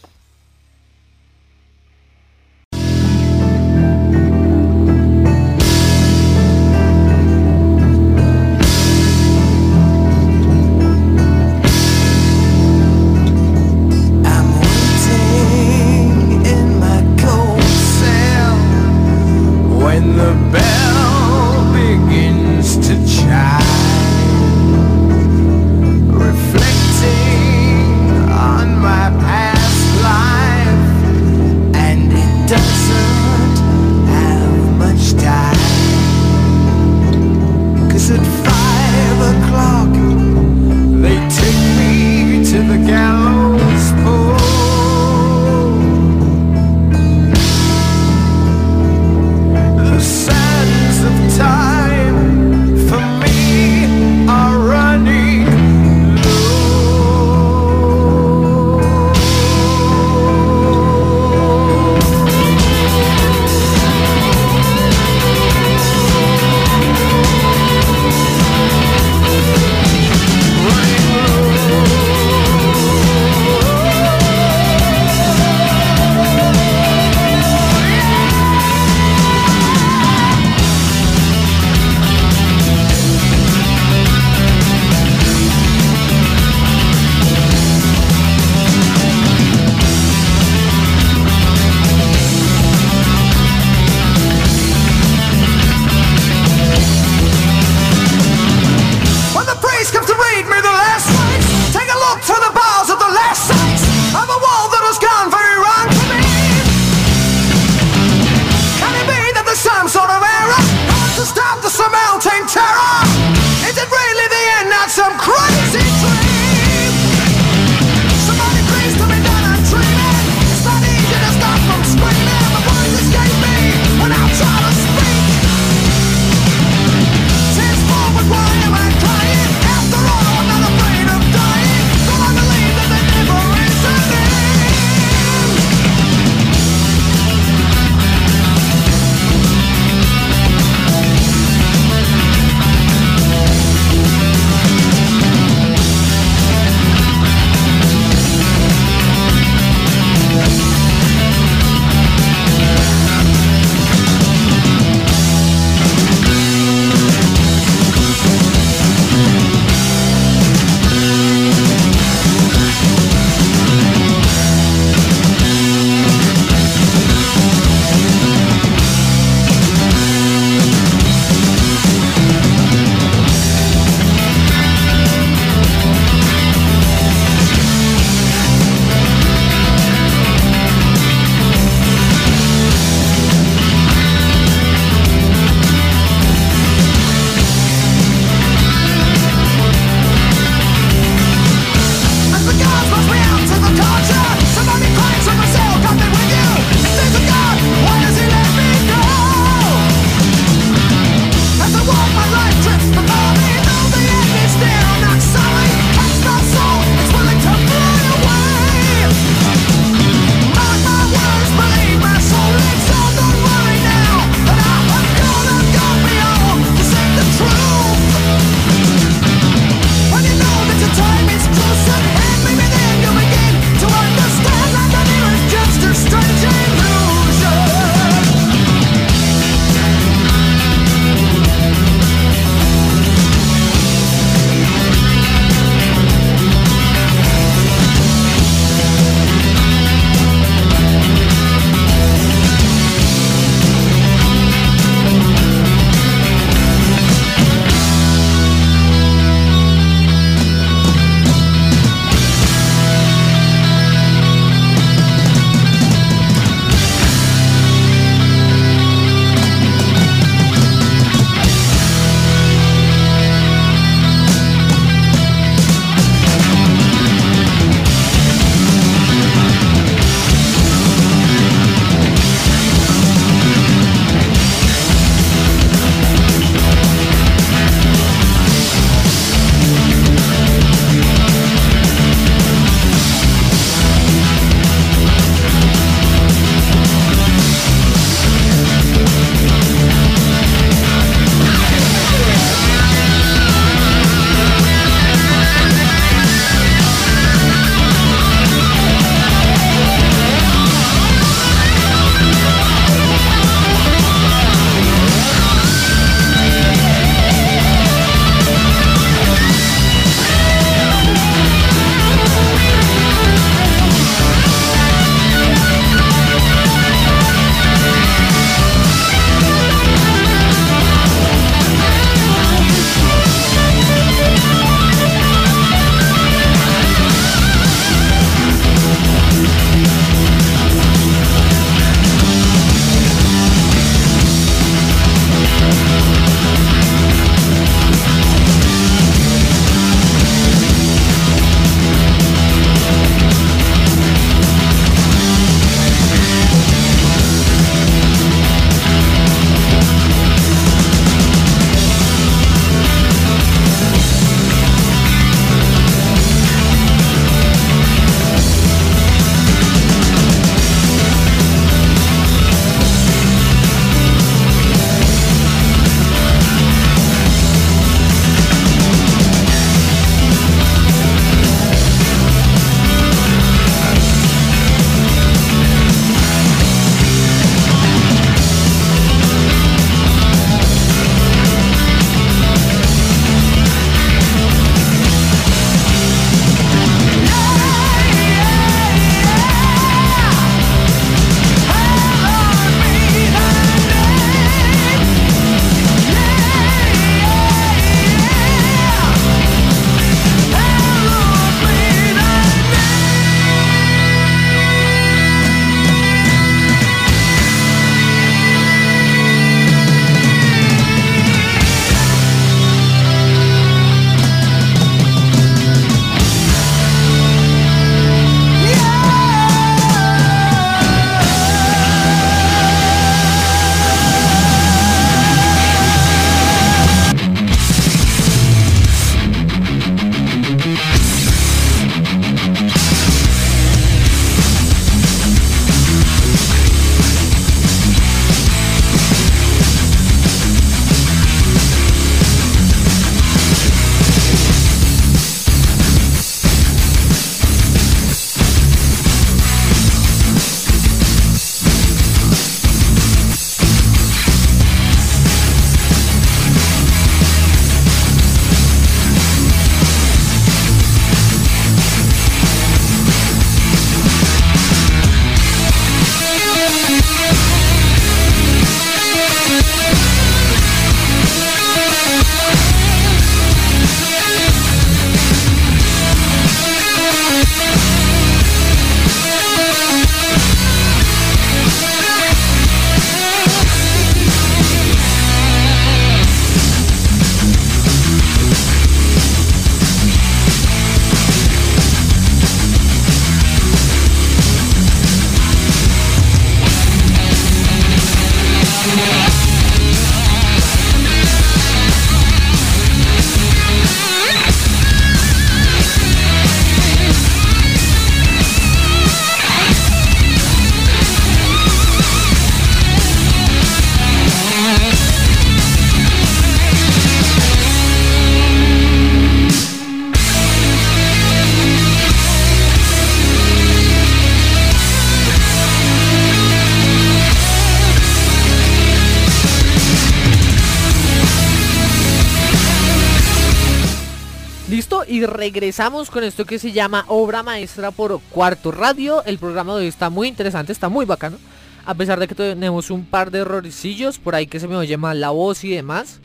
[SPEAKER 2] regresamos con esto que se llama Obra Maestra por Cuarto Radio. El programa de hoy está muy interesante, está muy bacano. A pesar de que tenemos un par de errorcillos por ahí que se me oye mal la voz y demás.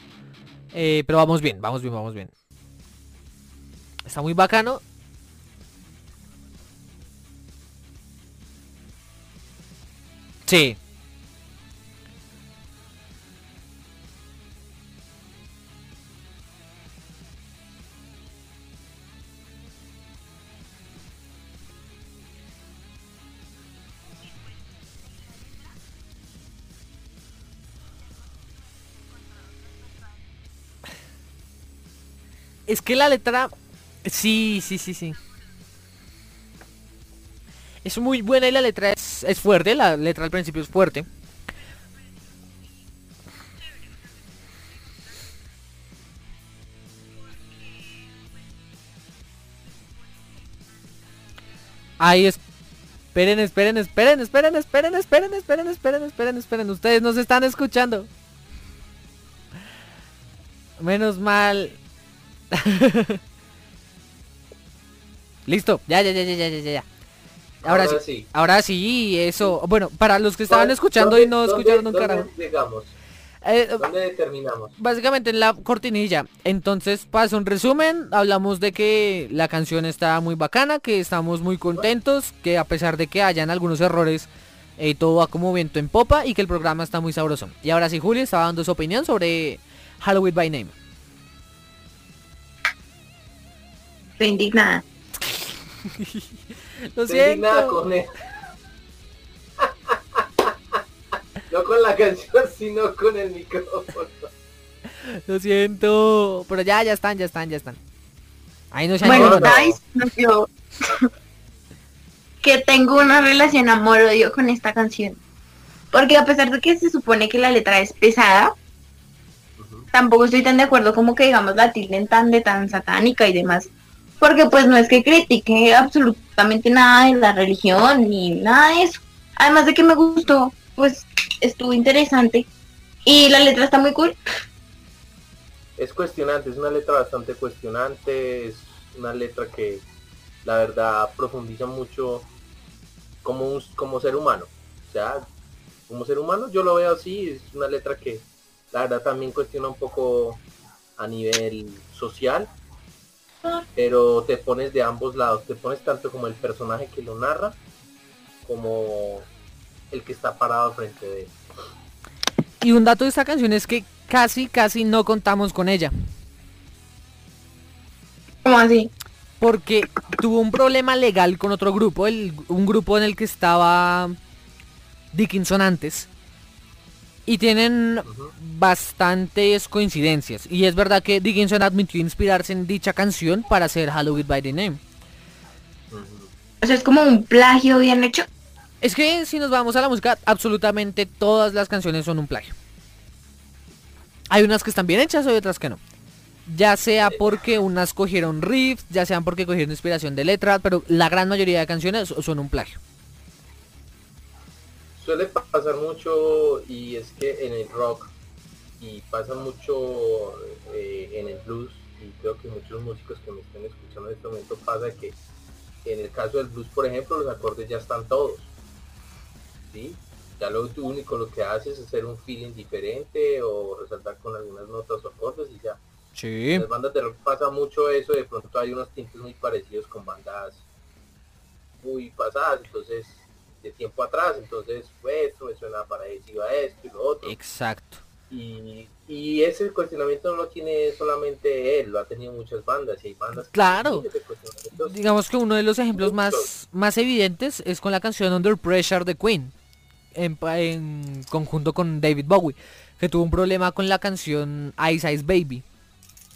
[SPEAKER 2] Eh, pero vamos bien, vamos bien, vamos bien. Está muy bacano. Sí, Es que la letra... Sí, sí, sí, sí. Es muy buena y la letra es, fuerte. La letra al principio es fuerte. Ahí es. Esperen, esperen, esperen, esperen, esperen, esperen, esperen, esperen, esperen, esperen. Ustedes nos están escuchando. Menos mal. Listo, ya, ya, ya, ya, ya, ya, ya. Ahora, sí, Ahora sí, eso. Bueno, para los que estaban escuchando y no escucharon un carajo.
[SPEAKER 3] Eh, ¿Dónde terminamos?
[SPEAKER 2] Básicamente en la cortinilla. Entonces, para un resumen, hablamos de que la canción está muy bacana, que estamos muy contentos, que a pesar de que hayan algunos errores, eh, todo va como viento en popa y que el programa está muy sabroso. Y ahora sí, Julio estaba dando su opinión sobre Halloween by Name.
[SPEAKER 4] Estoy indignada.
[SPEAKER 2] Lo siento.
[SPEAKER 3] con no con la canción, sino con el micrófono.
[SPEAKER 2] Lo siento. Pero ya, ya están, ya están, ya están.
[SPEAKER 4] Ahí no se Bueno, yo que tengo una relación amor-odio con esta canción. Porque a pesar de que se supone que la letra es pesada, tampoco estoy tan de acuerdo como que digamos la tilden tan de tan satánica y demás porque pues no es que critique absolutamente nada de la religión ni nada de eso. Además de que me gustó, pues estuvo interesante y la letra está muy cool.
[SPEAKER 3] Es cuestionante, es una letra bastante cuestionante, es una letra que la verdad profundiza mucho como como ser humano. O sea, como ser humano yo lo veo así, es una letra que la verdad también cuestiona un poco a nivel social pero te pones de ambos lados, te pones tanto como el personaje que lo narra, como el que está parado frente de él.
[SPEAKER 2] Y un dato de esta canción es que casi, casi no contamos con ella.
[SPEAKER 4] ¿Cómo así?
[SPEAKER 2] Porque tuvo un problema legal con otro grupo, el, un grupo en el que estaba Dickinson antes. Y tienen bastantes coincidencias. Y es verdad que Dickinson admitió inspirarse en dicha canción para hacer Halloween by the Name.
[SPEAKER 4] O sea, es como un plagio bien hecho.
[SPEAKER 2] Es que si nos vamos a la música, absolutamente todas las canciones son un plagio. Hay unas que están bien hechas y otras que no. Ya sea porque unas cogieron riffs, ya sean porque cogieron inspiración de letras, pero la gran mayoría de canciones son un plagio
[SPEAKER 3] suele pasar mucho y es que en el rock y pasa mucho eh, en el blues y creo que muchos músicos que me estén escuchando en este momento pasa que en el caso del blues por ejemplo los acordes ya están todos ¿sí? ya lo único lo que haces es hacer un feeling diferente o resaltar con algunas notas o acordes y ya
[SPEAKER 2] sí.
[SPEAKER 3] en las bandas de rock pasa mucho eso de pronto hay unos tintes muy parecidos con bandas muy pasadas entonces de tiempo atrás, entonces pues, esto me suena parecido a esto y lo otro.
[SPEAKER 2] Exacto.
[SPEAKER 3] Y, y ese cuestionamiento no lo tiene solamente él, lo ha tenido muchas bandas y hay bandas
[SPEAKER 2] claro. digamos que uno de los ejemplos más más evidentes es con la canción Under Pressure de Queen en, en conjunto con David Bowie que tuvo un problema con la canción Ice Ice Baby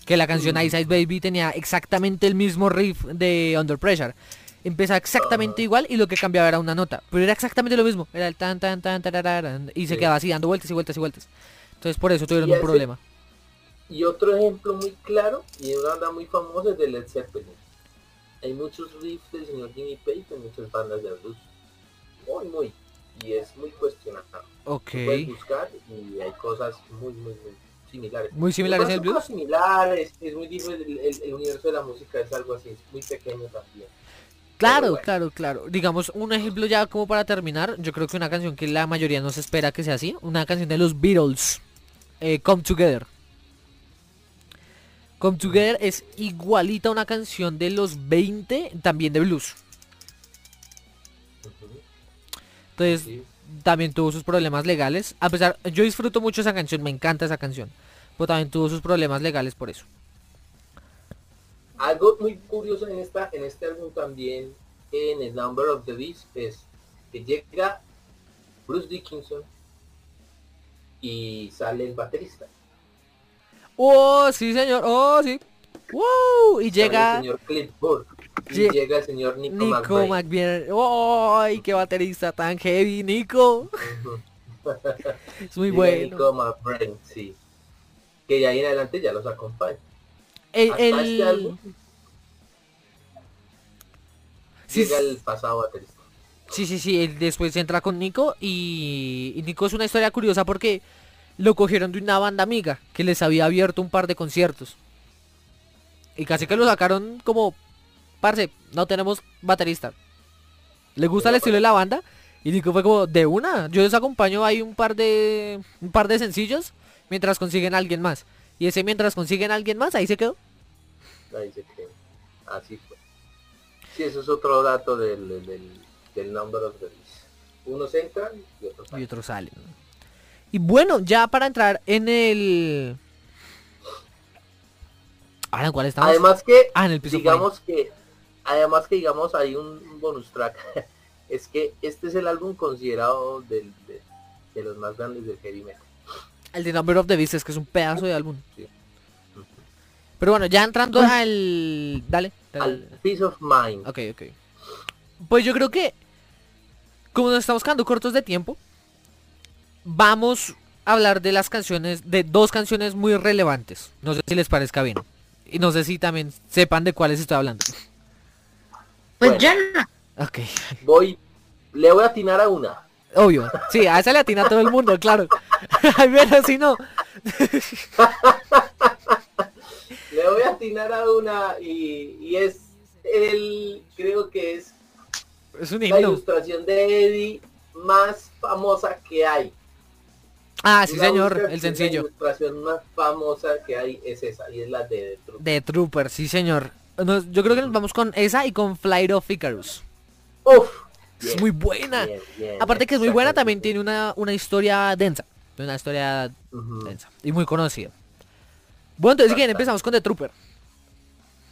[SPEAKER 2] que la canción Ice Ice Baby tenía exactamente el mismo riff de Under Pressure empezaba exactamente igual y lo que cambiaba era una nota. Pero era exactamente lo mismo. Era el tan tan tan tararán, y se quedaba así dando vueltas y vueltas y vueltas. Entonces por eso tuvieron un problema.
[SPEAKER 3] Y otro ejemplo muy claro y una banda muy famosa es de Led Zeppelin. Hay muchos riffs del señor Jimmy Page en muchas bandas de blues. Muy, muy. Y es muy cuestionado.
[SPEAKER 2] Ok.
[SPEAKER 3] Puedes buscar y hay cosas muy, muy, muy similares.
[SPEAKER 2] Muy similares en el blues.
[SPEAKER 3] Similares, es muy difícil, el, universo de la música es algo así, es muy pequeño también.
[SPEAKER 2] Claro, claro, claro. Digamos, un ejemplo ya como para terminar, yo creo que una canción que la mayoría no se espera que sea así, una canción de los Beatles, eh, Come Together. Come Together es igualita a una canción de los 20, también de blues. Entonces, también tuvo sus problemas legales. A pesar, yo disfruto mucho esa canción, me encanta esa canción. Pero también tuvo sus problemas legales por eso.
[SPEAKER 3] Algo muy curioso en esta, en este álbum también, en el Number of the Beast, es que llega Bruce Dickinson y sale el baterista.
[SPEAKER 2] Oh, sí señor, oh sí. Wow, y llega...
[SPEAKER 3] El señor y llega el señor Nico, Nico
[SPEAKER 2] ¡Ay, qué baterista tan heavy, Nico! es muy bueno.
[SPEAKER 3] Nico McBrain, sí. Que ya ahí en adelante ya los acompaña.
[SPEAKER 2] El, el...
[SPEAKER 3] Este llega el pasado baterista.
[SPEAKER 2] Sí, sí, sí, él después entra con Nico y... y Nico es una historia curiosa porque lo cogieron de una banda amiga que les había abierto un par de conciertos. Y casi que lo sacaron como parce, no tenemos baterista. ¿Le gusta el estilo de la banda? Y Nico fue como, de una, yo les acompaño ahí un par de un par de sencillos mientras consiguen a alguien más. Y ese mientras consiguen a alguien más, ahí se quedó.
[SPEAKER 3] Ahí se quedó. Así fue. Sí, eso es otro dato del, del, del number of the Unos entran y otros salen.
[SPEAKER 2] Y otros salen. Y bueno, ya para entrar en el... Ahora, ¿cuál estamos?
[SPEAKER 3] Además que, ah, en el digamos que además que digamos hay un bonus track, es que este es el álbum considerado del, de, los más grandes del heavy metal.
[SPEAKER 2] El de Number of the Beast es que es un pedazo de álbum. Pero bueno, ya entrando pues, al... Dale,
[SPEAKER 3] Al Peace of Mind.
[SPEAKER 2] Ok, ok. Pues yo creo que, como nos estamos quedando cortos de tiempo, vamos a hablar de las canciones, de dos canciones muy relevantes. No sé si les parezca bien. Y no sé si también sepan de cuáles estoy hablando.
[SPEAKER 4] Pues ya.
[SPEAKER 2] Ok.
[SPEAKER 3] Voy, le voy a atinar a una.
[SPEAKER 2] Obvio. Sí, a esa le atina a todo el mundo, claro. Ay, ver, si no.
[SPEAKER 3] le voy a atinar a una y, y es el, creo que es,
[SPEAKER 2] es un
[SPEAKER 3] la ilustración de Eddie más famosa que hay.
[SPEAKER 2] Ah, sí señor, el sencillo.
[SPEAKER 3] La ilustración más famosa que hay es esa y es la de
[SPEAKER 2] Trooper. De Trooper, sí señor yo creo que nos vamos con esa y con Flight of Icarus.
[SPEAKER 3] Uf,
[SPEAKER 2] es muy buena. Aparte que es muy buena, también tiene una, una historia densa. Una historia densa. Y muy conocida. Bueno, entonces bien, empezamos con The Trooper.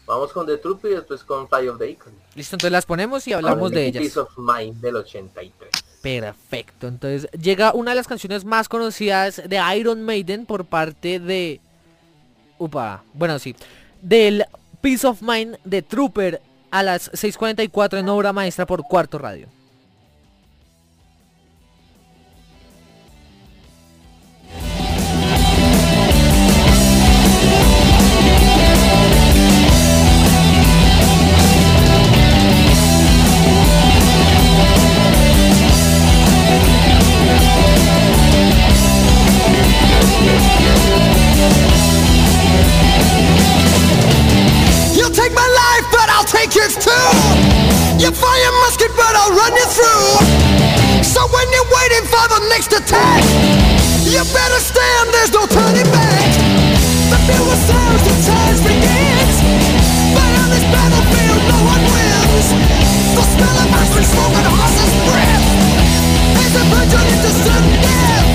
[SPEAKER 3] Vamos con The Trooper y después con Flight of the Icarus.
[SPEAKER 2] Listo, entonces las ponemos y hablamos de ellas.
[SPEAKER 3] Peace of Mind del 83.
[SPEAKER 2] Perfecto, entonces llega una de las canciones más conocidas de Iron Maiden por parte de... Upa, bueno, sí. Del Peace of Mind de Trooper a las 6.44 en obra maestra por cuarto radio. Kids too. You fire musket, but I'll run you through. So when you're waiting for the next attack, you better stand, there's no turning back. The fuel sounds, the time begins. But on this battlefield, no one wins. The smell of ice smoke and horse's breath is a virgin into sudden death.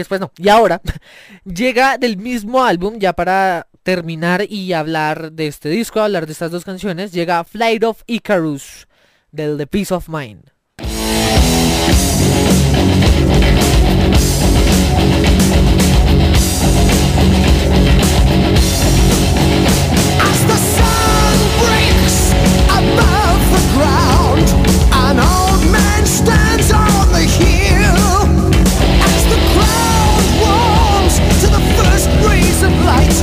[SPEAKER 5] después no, y ahora llega del mismo álbum, ya para terminar y hablar de este disco, hablar de estas dos canciones, llega Flight of Icarus del The Peace of Mind. place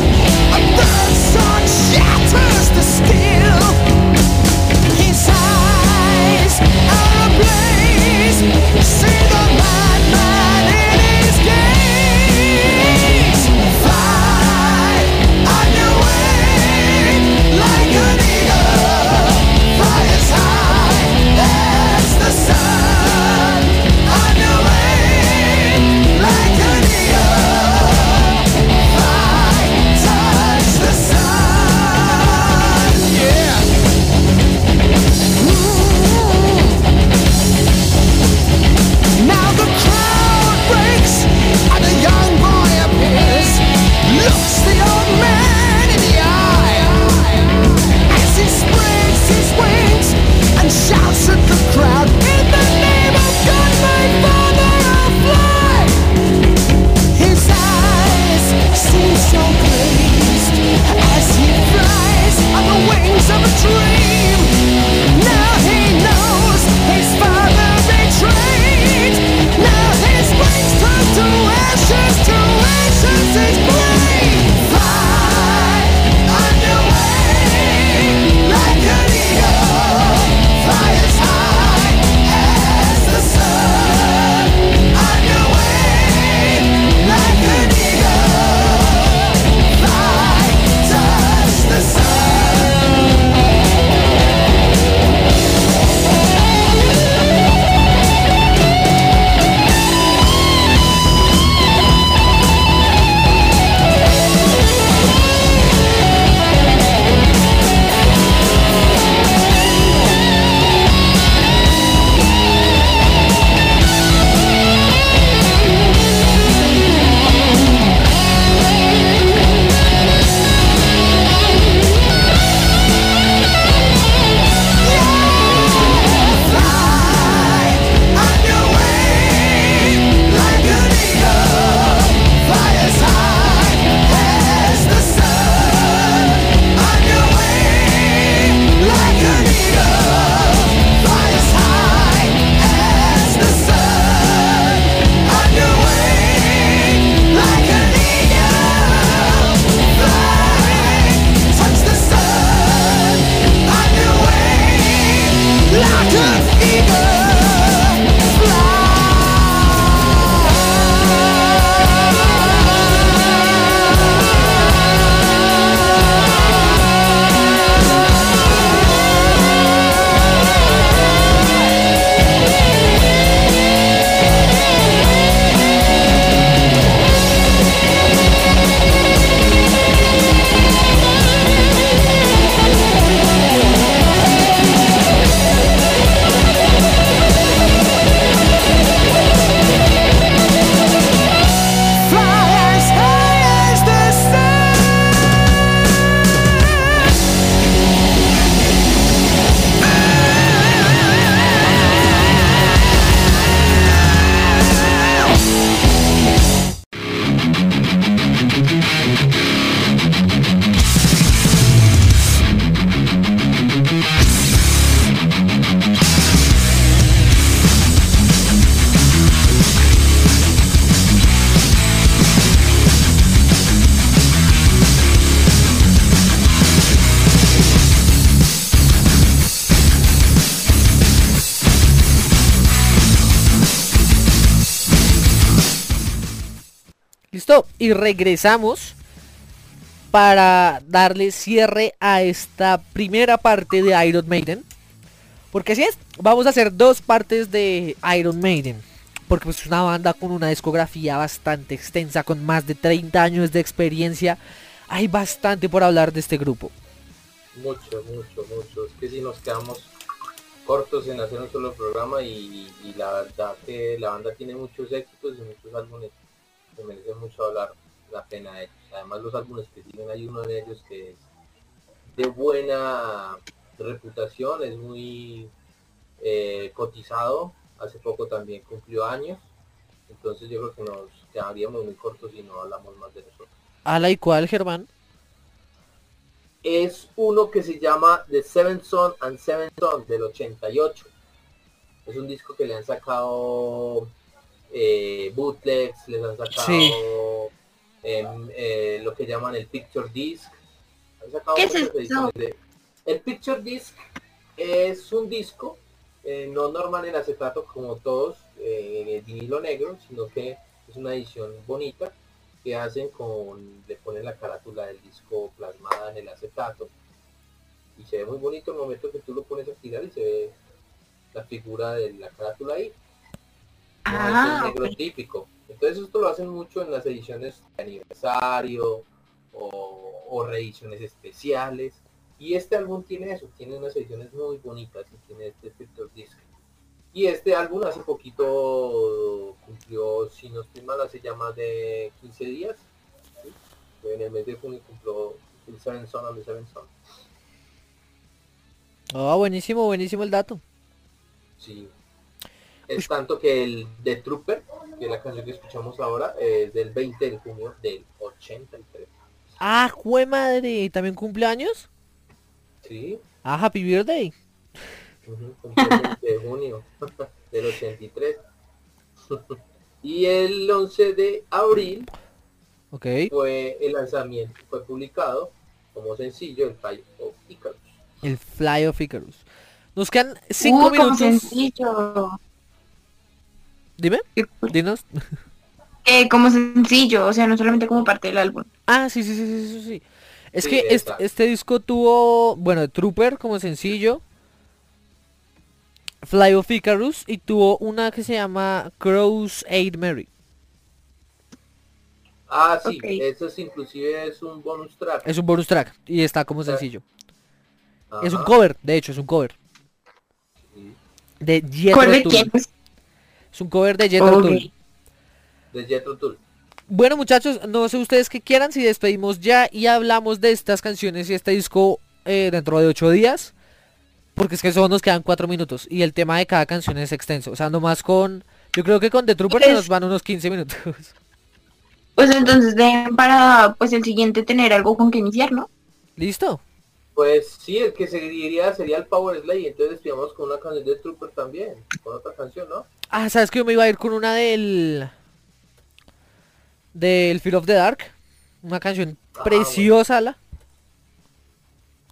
[SPEAKER 5] y regresamos para darle cierre a esta primera parte de Iron Maiden. Porque así es, vamos a hacer dos partes de Iron Maiden. Porque pues, es una banda con una discografía bastante extensa, con más de 30 años de experiencia. Hay bastante por hablar de este grupo.
[SPEAKER 3] Mucho, mucho, mucho. Es que si nos quedamos cortos en hacer un solo programa y, la verdad que la banda tiene muchos éxitos y muchos álbumes que merecen mucho hablar la pena de ellos. Además los álbumes que tienen hay uno de ellos que es de buena reputación, es muy eh, cotizado, hace poco también cumplió años, entonces yo creo que nos quedaríamos muy cortos si no hablamos más de nosotros.
[SPEAKER 2] ¿Ala y cuál, Germán?
[SPEAKER 3] Es uno que se llama The Seven Son and Seven Son del 88. Es un disco que le han sacado eh, bootlegs, les han sacado em, eh, lo que llaman el Picture Disc.
[SPEAKER 4] ¿Qué es eso?
[SPEAKER 3] El Picture Disc es un disco eh, no normal en acetato como todos en el vinilo negro, sino que es una edición bonita que hacen con, le ponen la carátula del disco plasmada en el acetato y se ve muy bonito el momento que tú lo pones a tirar y se ve la figura de la carátula ahí.
[SPEAKER 4] Ah,
[SPEAKER 3] negro típico. Entonces esto lo hacen mucho en las ediciones de aniversario o, o reediciones especiales. Y este álbum tiene eso, tiene unas ediciones muy bonitas y tiene este picture disc. Y este álbum hace poquito cumplió, si no estoy mal, hace ya más de 15 días. En el mes de junio cumplió el Seven Son and the Seven Son.
[SPEAKER 2] Ah, buenísimo, buenísimo el dato.
[SPEAKER 3] Sí. Es tanto que el The Trooper, que es la canción que escuchamos ahora, es del 20 de junio del 83.
[SPEAKER 2] Ah, jue madre, ¿también cumpleaños?
[SPEAKER 3] Sí.
[SPEAKER 2] Ah, Happy Birthday.
[SPEAKER 3] de junio del 83. y el 11 de abril
[SPEAKER 2] okay.
[SPEAKER 3] fue el lanzamiento, fue publicado como sencillo el Fly of Icarus.
[SPEAKER 2] El Fly of Icarus. Nos quedan 5 minutos. Como
[SPEAKER 4] sencillo.
[SPEAKER 2] Dime, dinos.
[SPEAKER 4] Eh, como sencillo, o sea, no solamente como parte del álbum.
[SPEAKER 2] Ah, sí, sí, sí, sí, sí. Es que este, este, disco tuvo, bueno, Trooper como sencillo, Fly of Icarus y tuvo una que se llama Cross Aid Mary.
[SPEAKER 3] Ah, sí, eso es inclusive es un bonus track.
[SPEAKER 2] Es un bonus track y está como sencillo. Es un cover, de hecho, es un cover. De Jethro Tull. Es un cover de Jethro Tull.
[SPEAKER 3] De Jethro Tull.
[SPEAKER 2] Bueno muchachos, no sé ustedes qué quieran, si despedimos ya y hablamos de estas canciones y este disco eh, dentro de ocho días. Porque es que solo nos quedan cuatro minutos y el tema de cada canción es extenso. O sea, nomás con... Yo creo que con The Trooper pues nos van unos 15 minutos.
[SPEAKER 4] Pues entonces den para pues el siguiente tener algo con que iniciar, ¿no?
[SPEAKER 2] ¿Listo?
[SPEAKER 3] Pues sí, el que seguiría sería el Power Slay, entonces despidamos con una canción de Trooper también, con otra canción, ¿no?
[SPEAKER 2] Ah, ¿sabes que yo me iba a ir con una del del Fear of the Dark. Una canción ah, preciosa. La.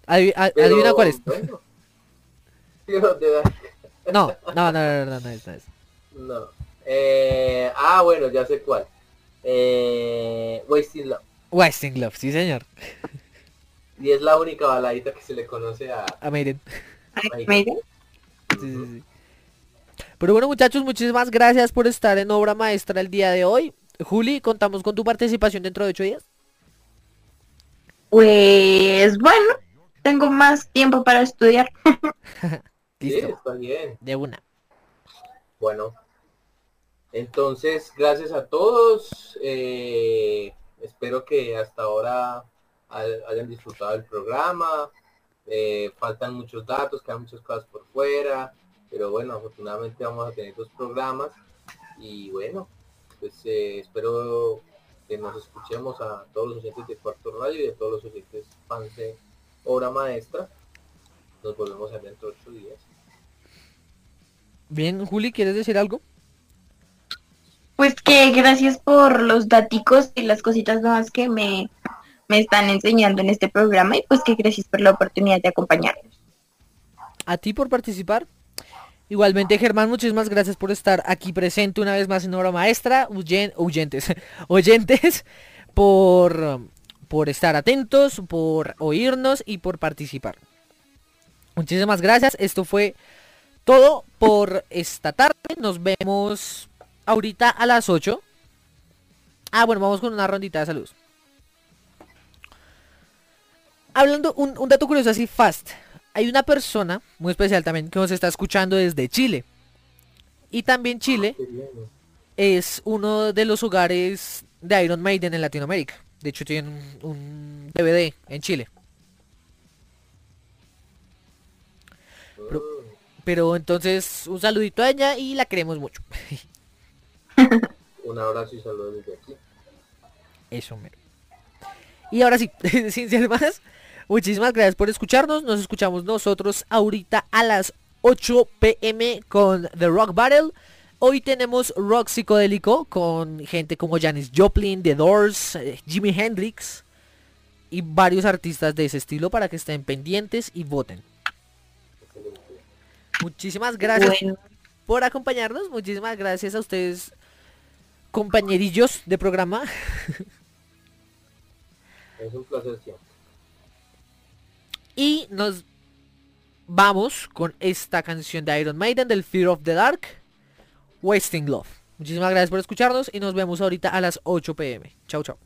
[SPEAKER 2] adivina cuál es. No, no, no, no, no, no, es,
[SPEAKER 3] no Eh, ah, bueno, ya sé cuál. Eh, Wasting Love.
[SPEAKER 2] Wasting Love, sí señor.
[SPEAKER 3] Y es la única baladita que se le conoce a...
[SPEAKER 2] A Maiden.
[SPEAKER 4] Maiden.
[SPEAKER 2] Sí, sí, sí. Pero bueno muchachos, muchísimas gracias por estar en Obra Maestra el día de hoy. Juli, ¿contamos con tu participación dentro de ocho días?
[SPEAKER 4] Pues bueno, tengo más tiempo para estudiar.
[SPEAKER 2] Listo.
[SPEAKER 3] está bien.
[SPEAKER 2] De una.
[SPEAKER 3] Bueno, entonces, gracias a todos. Eh, espero que hasta ahora hayan disfrutado del programa. Eh, faltan muchos datos, quedan muchas cosas por fuera. Pero bueno, afortunadamente vamos a tener dos programas. Y bueno, pues eh, espero que nos escuchemos a todos los oyentes de Cuarto Radio y a todos los oyentes fans de Obra Maestra. Nos volvemos a ver dentro de ocho días.
[SPEAKER 2] Bien, Juli, ¿quieres decir algo?
[SPEAKER 4] Pues que gracias por los daticos y las cositas nuevas que me, me están enseñando en este programa y pues que gracias por la oportunidad de acompañarnos.
[SPEAKER 2] A ti por participar. Igualmente, Germán, muchísimas gracias por estar aquí presente una vez más en Obra Maestra. oyentes, oyentes, por, por estar atentos, por oírnos y por participar. Muchísimas gracias. Esto fue todo por esta tarde. Nos vemos ahorita a las 8. Ah, bueno, vamos con una rondita de salud. Hablando, un, un dato curioso así fast. hay una persona muy especial también que nos está escuchando desde Chile. Y también Chile es uno de los hogares de Iron Maiden en Latinoamérica. De hecho tienen un DVD en Chile. Pero, entonces un saludito a ella y la queremos mucho.
[SPEAKER 3] un abrazo y saludos desde aquí.
[SPEAKER 2] Eso, mero. Y ahora sí, sin ser más, muchísimas gracias por escucharnos. Nos escuchamos nosotros ahorita a las 8 pm con The Rock Battle. Hoy tenemos rock psicodélico con gente como Janis Joplin, The Doors, eh, Jimi Hendrix y varios artistas de ese estilo para que estén pendientes y voten. Muchísimas gracias por acompañarnos. Muchísimas gracias a ustedes, compañerillos de programa.
[SPEAKER 3] Es un placer
[SPEAKER 2] Y nos vamos con esta canción de Iron Maiden del Fear of the Dark, Wasting Love. Muchísimas gracias por escucharnos y nos vemos ahorita a las 8 pm. Chau, chau.